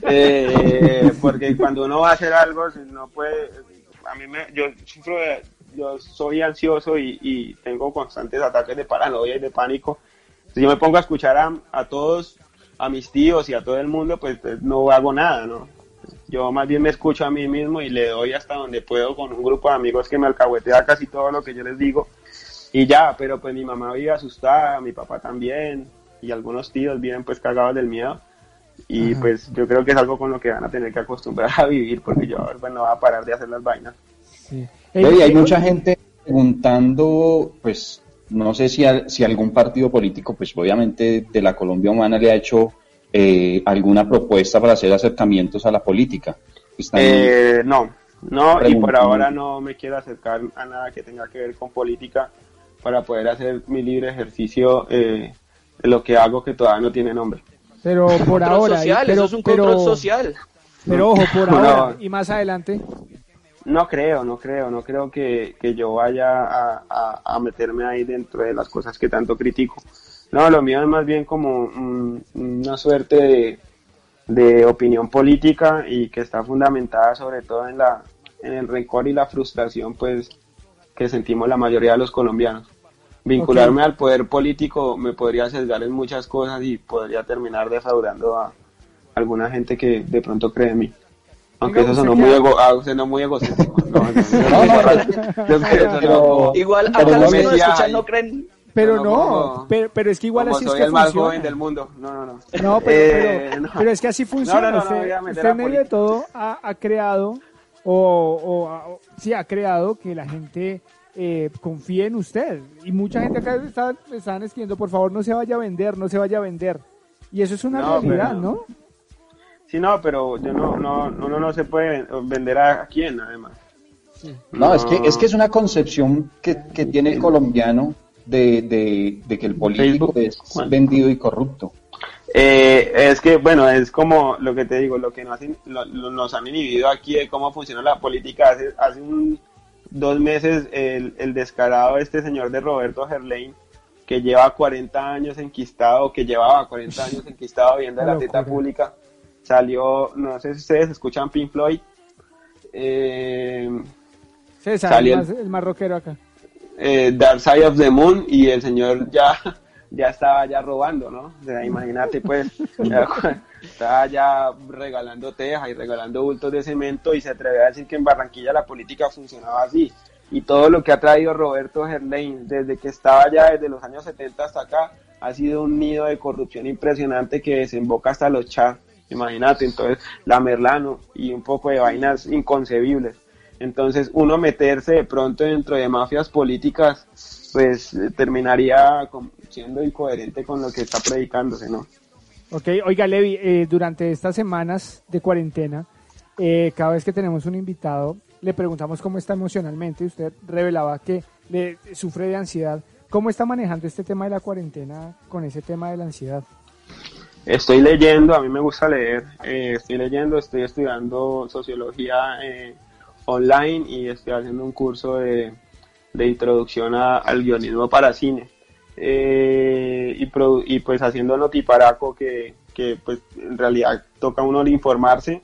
eh, porque cuando uno va a hacer algo, no puede. A mí me, yo sufro de- yo soy ansioso y, y tengo constantes ataques de paranoia y de pánico. Si yo me pongo a escuchar a, a todos, a mis tíos y a todo el mundo, pues, pues, no hago nada, ¿no? Yo más bien me escucho a mí mismo y le doy hasta donde puedo con un grupo de amigos que me alcahuetea casi todo lo que yo les digo y ya, pero pues mi mamá vive asustada, mi papá también, y algunos tíos viven pues cagados del miedo. Y Ajá. pues yo creo que es algo con lo que van a tener que acostumbrar a vivir, porque yo bueno, no va a parar de hacer las vainas. Sí. Levi, hay mucha gente preguntando, pues, no sé si, si algún partido político, pues obviamente de la Colombia Humana le ha hecho eh, alguna propuesta para hacer acercamientos a la política. Eh, no, no, y por ahora no me quiero acercar a nada que tenga que ver con política para poder hacer mi libre ejercicio eh, lo que hago que todavía no tiene nombre. Pero por Control ahora. social, pero, eso es un pero- control social. Pero ojo, por ahora y más adelante. No creo, no creo, no creo que, que yo vaya a, a- a meterme ahí dentro de las cosas que tanto critico. No, lo mío es más bien como una suerte de, de opinión política y que está fundamentada sobre todo en la en el rencor y la frustración pues que sentimos la mayoría de los colombianos. Vincularme al poder político me podría sesgar en muchas cosas y podría terminar defraudando a alguna gente que de pronto cree en mí. Aunque Venga, eso sonó muy, ego, ah, sonó muy egocéntrico. No, no, Igual pero acá no los que nos escuchan no creen. Pero No, no, como- pero, pero es que igual como así es soy que el más funciona. joven del mundo. No, no, no. No, pero, Eh, pero, no. pero es que así funciona. No, no, no, no usted, usted en medio de todo ha, ha creado, o, o- o- sí, ha creado que la gente eh, confíe en usted. Y mucha gente acá está, están escribiendo, por favor, no se vaya a vender, no se vaya a vender. Y eso es una No, realidad, pero- ¿no? Sí, no, pero yo no, no, uno no se puede vender a, quién, además. No, es que es que es una concepción que, que tiene el colombiano de, de, de que el político es vendido y corrupto. Eh, es que, bueno, es como lo que te digo, lo que nos, han- lo- lo- nos han inhibido aquí de cómo funciona la política. Hace, hace un, dos meses el, el descarado este señor de Roberto Gerlain, que lleva 40 años enquistado, que llevaba 40 años enquistado viendo la teta pública, salió, no sé si ustedes escuchan Pink Floyd, eh, César, Salió el el- más, el más rockero acá. eh, Dark Side of the Moon y el señor ya ya estaba ya robando, ¿no? O sea, imagínate pues, estaba ya regalando tejas y regalando bultos de cemento y se atreve a decir que en Barranquilla la política funcionaba así. Y todo lo que ha traído Roberto Gerlain desde que estaba ya desde los años 70 hasta acá ha sido un nido de corrupción impresionante que desemboca hasta los chats. Imagínate, entonces la Merlano y un poco de vainas inconcebibles. Entonces, uno meterse de pronto dentro de mafias políticas, pues terminaría siendo incoherente con lo que está predicándose, ¿no? Ok, oiga Levi, eh, durante estas semanas de cuarentena, eh, cada vez que tenemos un invitado, le preguntamos cómo está emocionalmente. Usted revelaba que le sufre de ansiedad. ¿Cómo está manejando este tema de la cuarentena con ese tema de la ansiedad? estoy leyendo, a mí me gusta leer, eh, estoy leyendo, estoy estudiando sociología eh, online y estoy haciendo un curso de, de introducción al guionismo para cine. Eh, y, produ- y pues haciendo notiparaco que, que pues en realidad toca a uno informarse,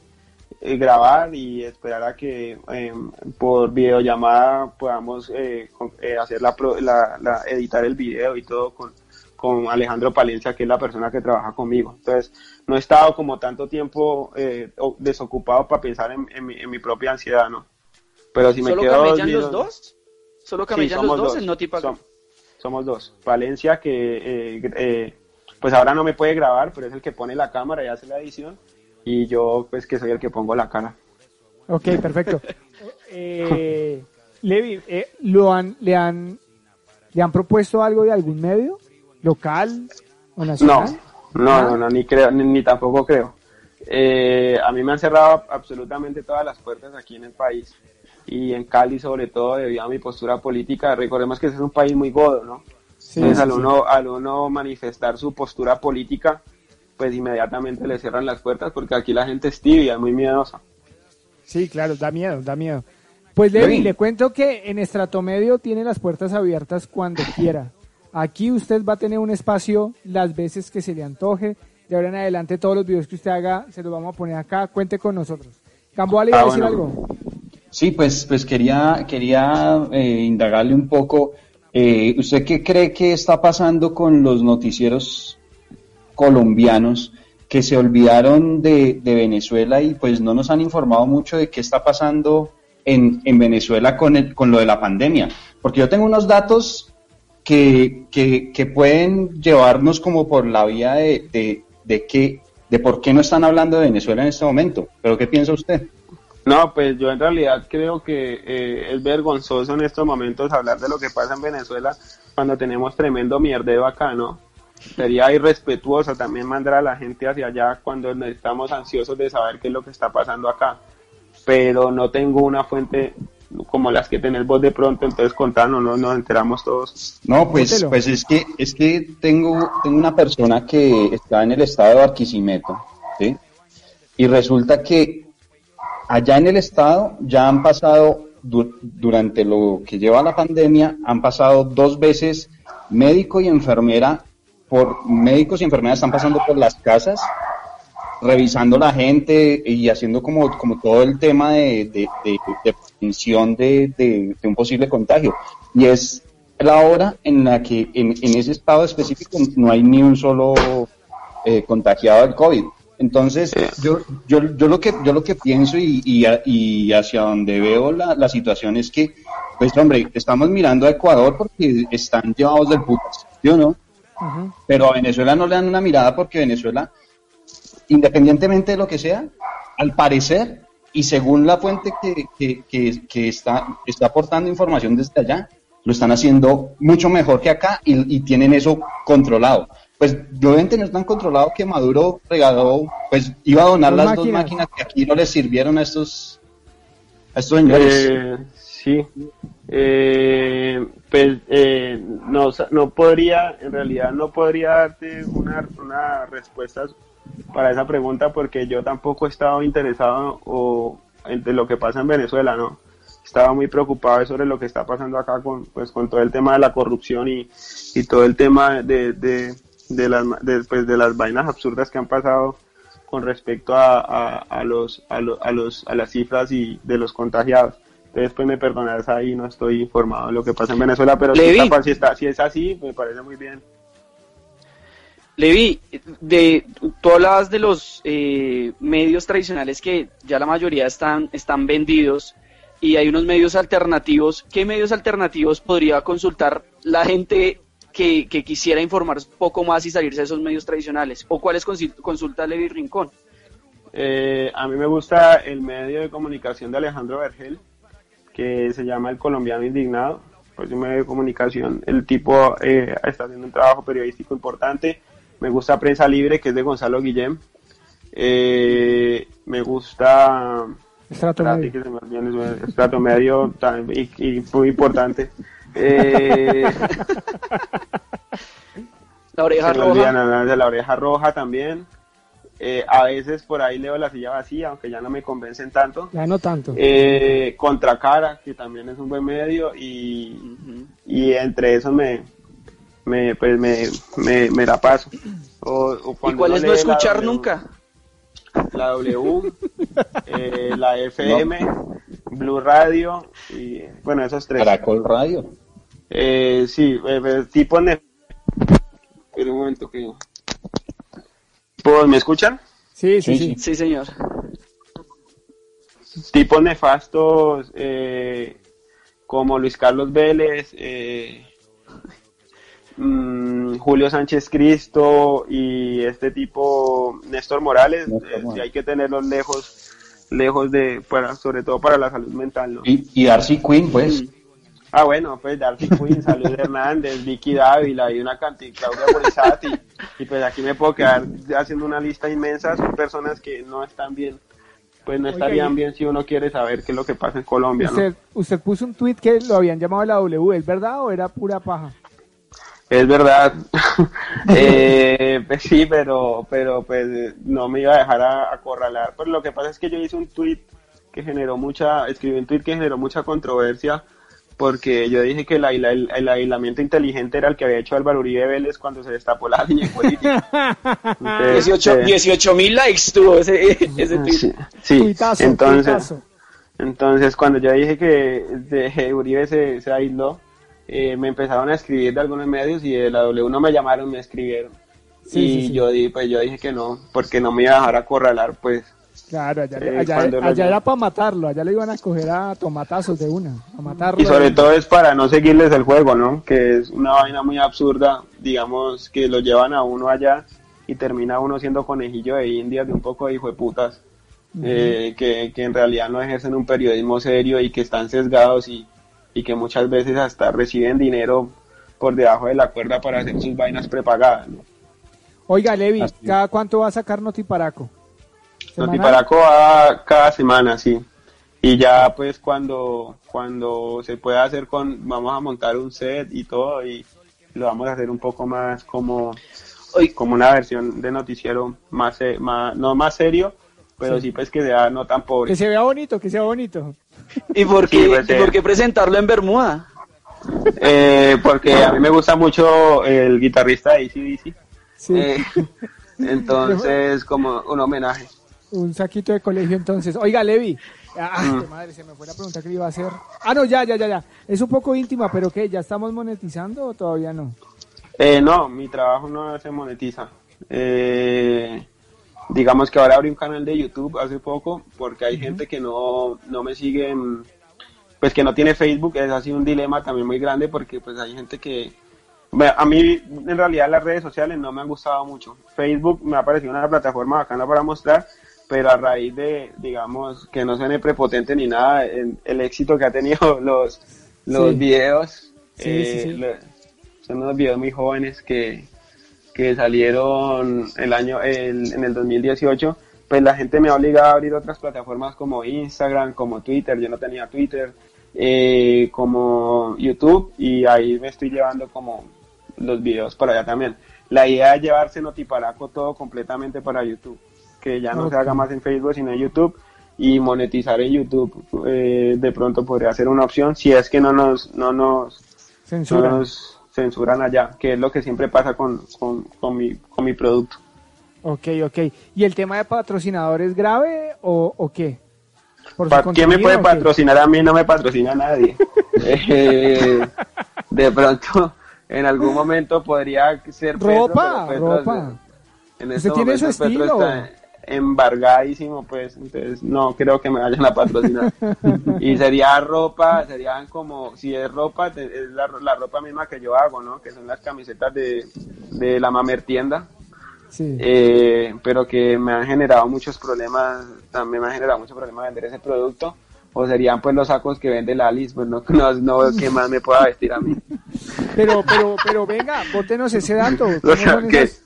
eh, grabar y esperar a que eh, por videollamada podamos eh, con- eh, hacer la, pro- la- la- editar el video y todo con, con Alejandro Palencia, que es la persona que trabaja conmigo. Entonces, no he estado como tanto tiempo eh, desocupado para pensar en, en mi, en mi propia ansiedad, ¿no? Pero si me ¿Solo quedo camellan dormido- los dos? ¿Solo Sí, camellan los dos en Notipaco? Som- somos dos. Valencia, que eh, eh, pues ahora no me puede grabar, pero es el que pone la cámara y hace la edición. Y yo, pues que soy el que pongo la cara. Ok, perfecto. Eh, Levi, eh, ¿lo han, le, han, ¿le han propuesto algo de algún medio? ¿Local o No, nacional? no, no, no, ni creo, ni, ni tampoco creo. Eh, a mí me han cerrado absolutamente todas las puertas aquí en el país y en Cali sobre todo debido a mi postura política. Recordemos que ese es un país muy godo, ¿no? Sí, Entonces sí, al sí. uno, al uno manifestar su postura política, pues inmediatamente le cierran las puertas porque aquí la gente es tibia, es muy miedosa. Sí, claro, da miedo, da miedo. Pues Levi, Levi. le cuento que en Estratomedio tiene las puertas abiertas cuando quiera. Aquí usted va a tener un espacio las veces que se le antoje. De ahora en adelante todos los videos que usted haga se los vamos a poner acá. Cuente con nosotros. Gamboa le iba a Ah, decir bueno. algo. Sí, pues, pues quería, quería eh, indagarle un poco. eh, ¿Usted qué cree que está pasando con los noticieros colombianos que se olvidaron de, de Venezuela y pues no nos han informado mucho de qué está pasando en, en Venezuela con, el, con lo de la pandemia? Porque yo tengo unos datos que, que, que pueden llevarnos como por la vía de, de, de, de por qué no están hablando de Venezuela en este momento. ¿Pero qué piensa usted? No, pues yo en realidad creo que eh, es vergonzoso en estos momentos hablar de lo que pasa en Venezuela cuando tenemos tremendo mierdero acá, ¿no? Sería irrespetuoso también mandar a la gente hacia allá cuando estamos ansiosos de saber qué es lo que está pasando acá. Pero no tengo una fuente como las que tenés vos de pronto, entonces contanos, no nos enteramos todos. No, pues, pues es que es que tengo, tengo una persona que está en el estado de Barquisimeto, ¿sí? Y resulta que allá en el estado ya han pasado, du- durante lo que lleva la pandemia, han pasado dos veces médico y enfermera, por médicos y enfermeras están pasando por las casas, revisando la gente y haciendo como, como todo el tema de, de, de- de prevención de, de- de un posible contagio. Y es la hora en la que en, en ese estado específico no hay ni un solo eh, contagiado del COVID. Entonces, yo, yo, yo lo que yo lo que pienso y, y, a- y hacia donde veo la, la situación es que, pues hombre, estamos mirando a Ecuador porque están llevados del putas, ¿sí o no? Pero a Venezuela no le dan una mirada porque Venezuela, independientemente de lo que sea, al parecer, y según la fuente que, que, que, que está, está aportando información desde allá, lo están haciendo mucho mejor que acá y, y tienen eso controlado. Pues yo deben tener tan controlado que Maduro regaló, pues iba a donar Dos las dos máquinas. que aquí no les sirvieron a estos, a estos señores. Eh, sí. Eh, pues eh, no, no podría, en realidad no podría darte una, una respuesta para esa pregunta porque yo tampoco he estado interesado o, en lo que pasa en Venezuela, ¿no? Estaba muy preocupado sobre lo que está pasando acá con, pues, con todo el tema de la corrupción y, y todo el tema de, de, de las, ma- de, pues, de las vainas absurdas que han pasado con respecto a, a, a los, a, lo- a los, a las cifras y de los contagiados. Entonces, pues me perdonarás ahí, no estoy informado de lo que pasa en Venezuela, pero si, está- si, está- si es así, me parece muy bien. Levi, de, tú hablabas de los eh, medios tradicionales que ya la mayoría están, están vendidos y hay unos medios alternativos. ¿Qué medios alternativos podría consultar la gente que, que quisiera informarse un poco más y salirse de esos medios tradicionales? ¿O cuáles consulta Levi Rincón? Eh, a mí me gusta el medio de comunicación de Alejandro Vergel, que se llama El Colombiano Indignado. Pues un medio de comunicación, el tipo eh, está haciendo un trabajo periodístico importante. Me gusta Prensa Libre, que es de Gonzalo Guillem. Eh, me gusta Estrato medio. que se me estrato medio y, y muy importante. Eh, La oreja olvidan roja. de la oreja roja también. Eh, a veces por ahí leo la silla vacía, aunque ya no me convencen tanto. Ya no tanto. Eh, Contracara, que también es un buen medio, y, y entre esos me, me, pues me, me, me la paso. O, o ¿Y cuál es no la escuchar W, nunca? La W, eh, la FM, Blue Radio, y bueno, esos tres. Caracol Radio. Eh, sí, eh, eh, tipo. Espera un momento que... Pues, ¿Me escuchan? Sí, sí, sí. Sí, señor. Tipos nefastos eh, como Luis Carlos Vélez, eh, mm, Julio Sánchez Cristo y este tipo Néstor Morales, Néstor eh, Morales. hay que tenerlos lejos, lejos de, para, sobre todo para la salud mental, ¿no? Y, y Darcy Quinn, pues. Ah, bueno, pues Darcy Quinn, Salud Hernández, Vicky Dávila y una cantidad, Claudia Borizati. Y pues aquí me puedo quedar haciendo una lista inmensa. Son personas que no están bien, pues no estarían bien si uno quiere saber qué es lo que pasa en Colombia, ¿no? Usted, usted puso un tweet que lo habían llamado la W, ¿es verdad o era pura paja? Es verdad. eh, pues sí, pero, pero pues no me iba a dejar a- acorralar. Pues lo que pasa es que yo hice un tweet que generó mucha, escribí un tweet que generó mucha controversia porque yo dije que el, el- el aislamiento inteligente era el que había hecho Álvaro Uribe Vélez cuando se destapó la línea política. Entonces, 18 eh, 18 mil likes tuvo ese, ese tweet. Sí, sí. Tuitazo, entonces, tuitazo. entonces cuando yo dije que de Uribe se, se aisló, eh, me empezaron a escribir de algunos medios y de la W no me llamaron, me escribieron. Sí, y sí, sí. yo di, pues yo dije que no, porque no me iba a dejar acorralar, pues. Claro, allá, Eh, allá- era para matarlo, allá le iban a coger a tomatazos de una, a matarlo. Y sobre todo es para no seguirles el juego, ¿no? Que es una vaina muy absurda, digamos, que lo llevan a uno allá y termina uno siendo conejillo de indias de un poco de hijo de putas, eh, que, que en realidad no ejercen un periodismo serio y que están sesgados y, y que muchas veces hasta reciben dinero por debajo de la cuerda para hacer sus vainas prepagadas, ¿no? Oiga, Levi, Así. ¿cada cuánto va a sacar Notiparaco? ¿Semanal? Notiparaco va cada semana, sí. Y ya pues cuando, cuando se pueda hacer con, vamos a montar un set y todo y lo vamos a hacer un poco más como, como una versión de noticiero más, más no más serio, pero sí, pues que sea no tan pobre. Que se vea bonito, que sea bonito. ¿Y por qué, Sí, pues, y eh. por qué presentarlo en Bermuda? Eh, porque a mí me gusta mucho el guitarrista de ACDC. Sí. Eh, entonces, como un homenaje. Un saquito de colegio entonces. Oiga, Levi. Ah, Mm. qué madre, se me fue la pregunta que le iba a hacer. Ah, no, ya, ya, ya, ya. Es un poco íntima, pero ¿qué? ¿Ya estamos monetizando o todavía no? Eh, no, mi trabajo no se monetiza. Eh, digamos que ahora abrí un canal de YouTube hace poco porque hay gente que no, no me sigue, en- pues que no tiene Facebook. Es así un dilema también muy grande porque pues hay gente que... Bueno, a mí en realidad las redes sociales no me han gustado mucho. Facebook me ha parecido una plataforma bacana para mostrar, pero a raíz de, digamos, que no suene prepotente ni nada, el, el éxito que ha tenido los, los Sí. videos, Sí, eh, sí, sí. lo- son unos videos muy jóvenes que, que salieron el año el- en el 2018 pues la gente me ha obligado a abrir otras plataformas como Instagram como Twitter. Yo no tenía Twitter eh, como YouTube y ahí me estoy llevando como los videos para allá también. La idea es llevarse Notiparaco todo completamente para YouTube que ya no se haga más en Facebook sino en YouTube y monetizar en YouTube eh, de pronto podría ser una opción si es que no nos no nos Censura. no nos censuran allá, que es lo que siempre pasa con, con, con mi, con mi producto. Ok, ok. ¿Y el tema de patrocinador es grave o, o qué? ¿Por su Pa- ¿Quién me puede patrocinar a mí? No me patrocina nadie. Eh, de pronto, en algún momento podría ser Petro, Ropa, pero Petro- ropa. En Usted este tiene su momento Petro estilo. está embargadísimo, pues, entonces no creo que me vayan a patrocinar. y sería ropa, serían como, si es ropa, es la, la ropa misma que yo hago, ¿no? Que son las camisetas de, de la Mamer Tienda. Sí. eh, pero que me han generado muchos problemas, también me han generado muchos problemas vender ese producto, o serían pues los sacos que vende la Alice, pues no, no, no veo qué más me pueda vestir a mí. Pero, pero, pero venga, bótenos ese dato. O ¿Cómo sea, que- esas-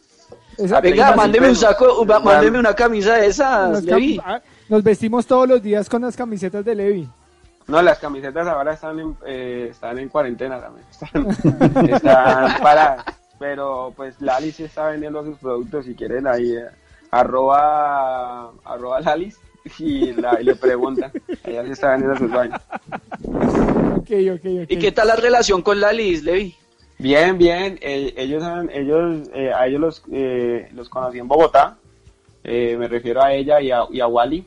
Venga, mándeme un saco, mándeme una camisa de esas, Nos, Levi. cam- ah, nos vestimos todos los días con las camisetas de Levi. No, las camisetas ahora están en, eh, están en cuarentena también, están, están paradas. pero pues Lali sí está vendiendo sus productos, si quieren ahí, eh, arroba, arroba Lalis y, la, y le preguntan, ella sí está vendiendo sus vainas. Okay, okay, ¿Y qué tal la relación con Lalis, Levi? Bien, bien, eh, ellos, ellos eh, a ellos los, eh, los conocí en Bogotá, eh, me refiero a ella y a, y a Wally,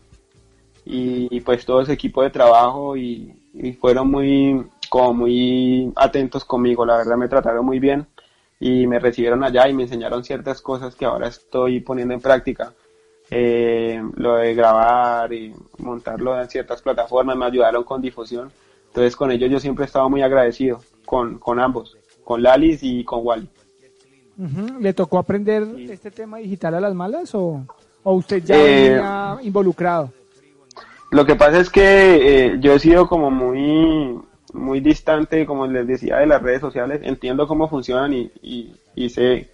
y, pues todo ese equipo de trabajo y, fueron muy, como muy atentos conmigo, la verdad me trataron muy bien y me recibieron allá y me enseñaron ciertas cosas que ahora estoy poniendo en práctica. Eh, lo de grabar y montarlo en ciertas plataformas, me ayudaron con difusión. Entonces con ellos yo siempre he estado muy agradecido, con, con ambos, con Lalis y con Wally. ¿Le tocó aprender este tema digital a las malas o, o usted ya Eh, venía involucrado? Lo que pasa es que eh, yo he sido como muy, muy distante, como les decía, de las redes sociales. Entiendo cómo funcionan y, y, y sé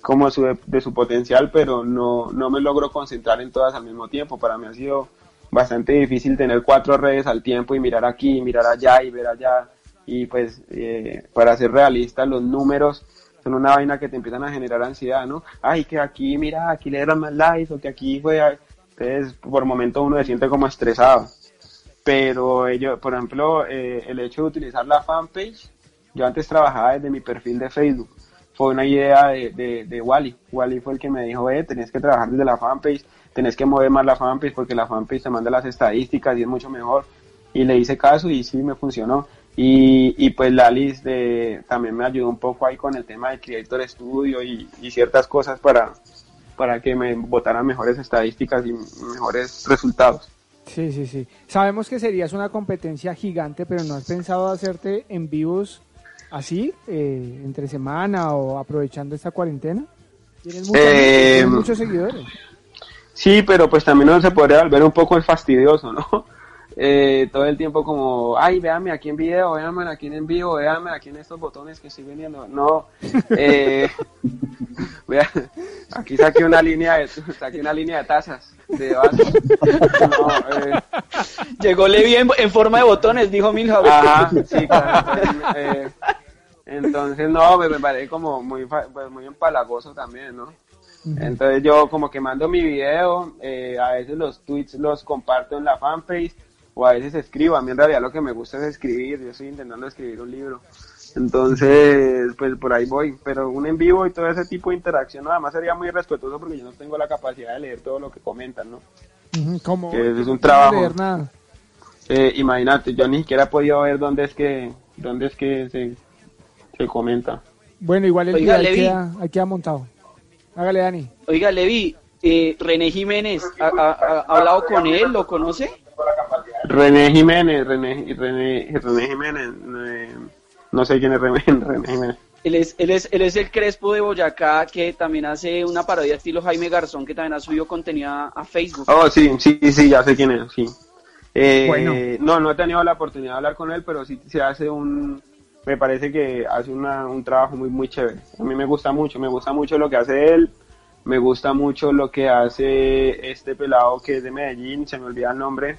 como su, de su potencial, pero no, no me logro concentrar en todas al mismo tiempo. Para mí ha sido bastante difícil tener cuatro redes al tiempo y mirar aquí, mirar allá y ver allá. Y pues, eh, para ser realista, los números son una vaina que te empiezan a generar ansiedad, ¿no? Ay, que aquí, mira, aquí le dieron más likes o que aquí fue... Entonces, por momentos uno se siente como estresado. Pero ello, por ejemplo, eh, el hecho de utilizar la fanpage, yo antes trabajaba desde mi perfil de Facebook. Fue una idea de, de, de Wally. Wally fue el que me dijo, eh, tenés que trabajar desde la fanpage, tenés que mover más la fanpage porque la fanpage te manda las estadísticas y es mucho mejor. Y le hice caso y sí, me funcionó. Y, y pues Lalis de, también me ayudó un poco ahí con el tema de Creator Studio y, y ciertas cosas para, para que me botaran mejores estadísticas y mejores resultados. Sí, sí, sí. Sabemos que serías una competencia gigante, pero ¿no has pensado hacerte en vivos así, eh, entre semana o aprovechando esta cuarentena? Tienes, mucha Eh, tienes muchos seguidores. Sí, pero pues también uno se podría volver un poco el fastidioso, ¿no? Eh, todo el tiempo como, ay, véame aquí en video, véame aquí en vivo, véame aquí en estos botones que estoy vendiendo. No, eh, vea, aquí saqué una línea de, saqué una línea de tazas, de vasos. No, eh, Llegó Levi en, en forma de botones, dijo Milhouse. Ajá, sí, claro. Entonces, eh, entonces, no, me, me parece como muy, fa- pues, muy empalagoso también, ¿no? Entonces yo como que mando mi video, eh, a veces los tweets los comparto en la fanpage o a veces escribo. A mí en realidad lo que me gusta es escribir, yo estoy intentando escribir un libro. Entonces, pues por ahí voy. Pero un en vivo y todo ese tipo de interacción, nada más sería muy respetuoso porque yo no tengo la capacidad de leer todo lo que comentan, ¿no? Como que es un no trabajo. leer nada. Eh, imagínate, yo ni siquiera he podido ver dónde es que, dónde es que se, se comenta. Bueno, igual el Oiga, ahí Levi. queda, queda montado. Hágale, Dani. Oiga, Levi, eh, René Jiménez, ¿ha, ha- ha hablado con él? ¿Lo conoce? René Jiménez, René, René, René Jiménez, eh, no sé quién es René, René Jiménez. Él es, él, es, él es el Crespo de Boyacá que también hace una parodia estilo Jaime Garzón que también ha subido contenido a, a Facebook. Oh, sí, sí, sí, ya sé quién es, sí. Eh, Bueno. No, no he tenido la oportunidad de hablar con él, pero sí se hace un, me parece que hace una, un trabajo muy, muy chévere. A mí me gusta mucho, me gusta mucho lo que hace él, me gusta mucho lo que hace este pelado que es de Medellín, se me olvida el nombre.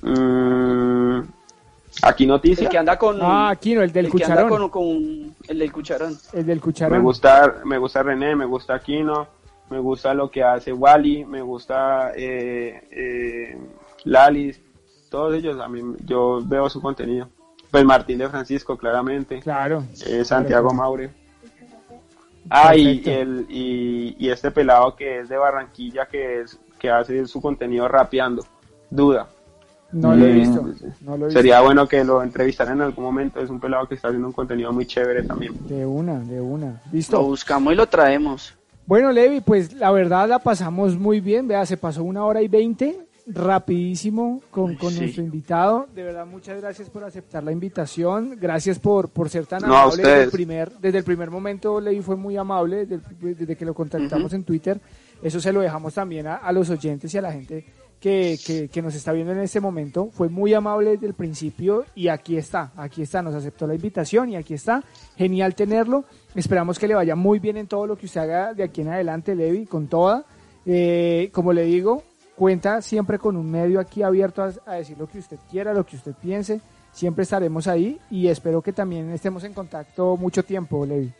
Mm, aquí Noticias. El que anda con... Ah, aquí no, el del el que anda cucharón. con, con el del cucharón. El del Me cucharón. gusta, me gusta René, me gusta Aquino, me gusta lo que hace Wally, me gusta eh, eh, Lalis, todos ellos, a mí, yo veo su contenido. Pues Martín de Francisco, claramente. Claro. Eh, Santiago Claro. Maure. Ah, y, el, y, y este pelado que es de Barranquilla, que es que hace su contenido rapeando. Duda. No lo he Mm, visto. No lo he Sería bueno que lo entrevistaran en algún momento. Es un pelado que está haciendo un contenido muy chévere también. visto. De una, de una. Lo Listo. buscamos y lo traemos. Bueno, Levi, pues la verdad la pasamos muy bien. Vea, se pasó una hora y veinte, rapidísimo con, con Sí. nuestro invitado. De verdad, muchas gracias por aceptar la invitación. Gracias por, por ser tan No, amable. Desde el, primer, desde el primer momento, Levi fue muy amable, desde, el- desde que lo contactamos en Twitter. Eso se lo dejamos también a, a los oyentes y a la gente que, que, que nos está viendo en este momento. Fue muy amable desde el principio y aquí está, aquí está, nos aceptó la invitación y aquí está. Genial tenerlo. Esperamos que le vaya muy bien en todo lo que usted haga de aquí en adelante, Levi, con toda. Eh, como le digo, cuenta siempre con un medio aquí abierto a, decir lo que usted quiera, lo que usted piense. Siempre estaremos ahí y espero que también estemos en contacto mucho tiempo, Levi.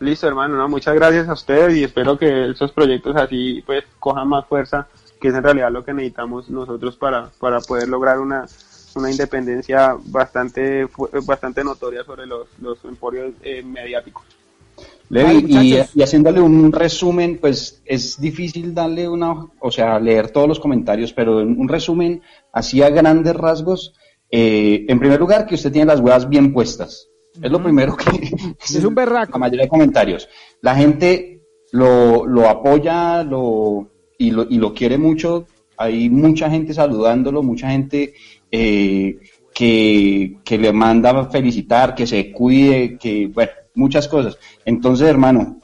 Listo, hermano, ¿no? muchas gracias a ustedes y espero que esos proyectos así pues cojan más fuerza, que es en realidad lo que necesitamos nosotros para, para poder lograr una, una independencia bastante bastante notoria sobre los, los emporios eh, mediáticos. Levi, y, y, haciéndole un resumen, pues es difícil darle una, o sea, leer todos los comentarios, pero en un resumen, así a grandes rasgos, eh, en primer lugar, que usted tiene las huevas bien puestas. Es lo primero que... Es un berraco. La mayoría de comentarios. La gente lo, lo apoya lo, y, lo, y lo quiere mucho. Hay mucha gente saludándolo, mucha gente eh, que, que le manda felicitar, que se cuide, que, bueno, muchas cosas. Entonces, hermano,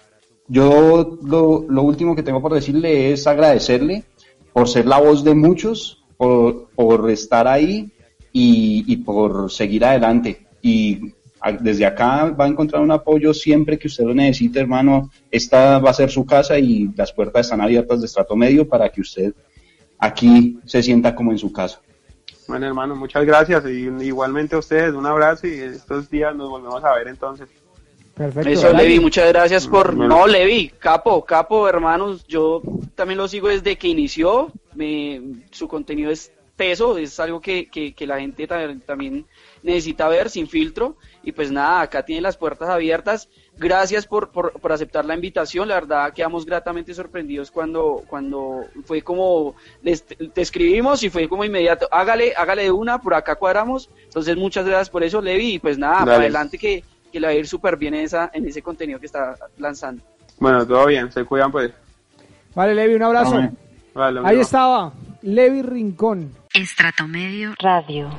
yo lo, lo último que tengo por decirle es agradecerle por ser la voz de muchos, por, por estar ahí y, y por seguir adelante. Y desde acá va a encontrar un apoyo siempre que usted lo necesite, hermano. Esta va a ser su casa y las puertas están abiertas de estrato medio para que usted aquí se sienta como en su casa. Bueno, hermano, muchas gracias y igualmente a ustedes un abrazo y estos días nos volvemos a ver entonces. Perfecto. Eso, Levi, muchas gracias por... No, Levi, capo, capo, hermanos, yo también lo sigo desde que inició, me... su contenido es teso, es algo que, que, que la gente también necesita ver sin filtro y pues nada, acá tiene las puertas abiertas. Gracias por, por, por, aceptar la invitación. La verdad, quedamos gratamente sorprendidos cuando, cuando fue como, te escribimos y fue como inmediato, hágale, hágale de una, por acá cuadramos. Entonces, muchas gracias por eso, Levi. Y pues nada, para adelante que, que le va a ir súper bien en, esa, en ese contenido que está lanzando. Bueno, todo bien, se cuidan pues. Vale, Levi, un abrazo. Ahí estaba, Levi Rincón. Estrato Medio Radio.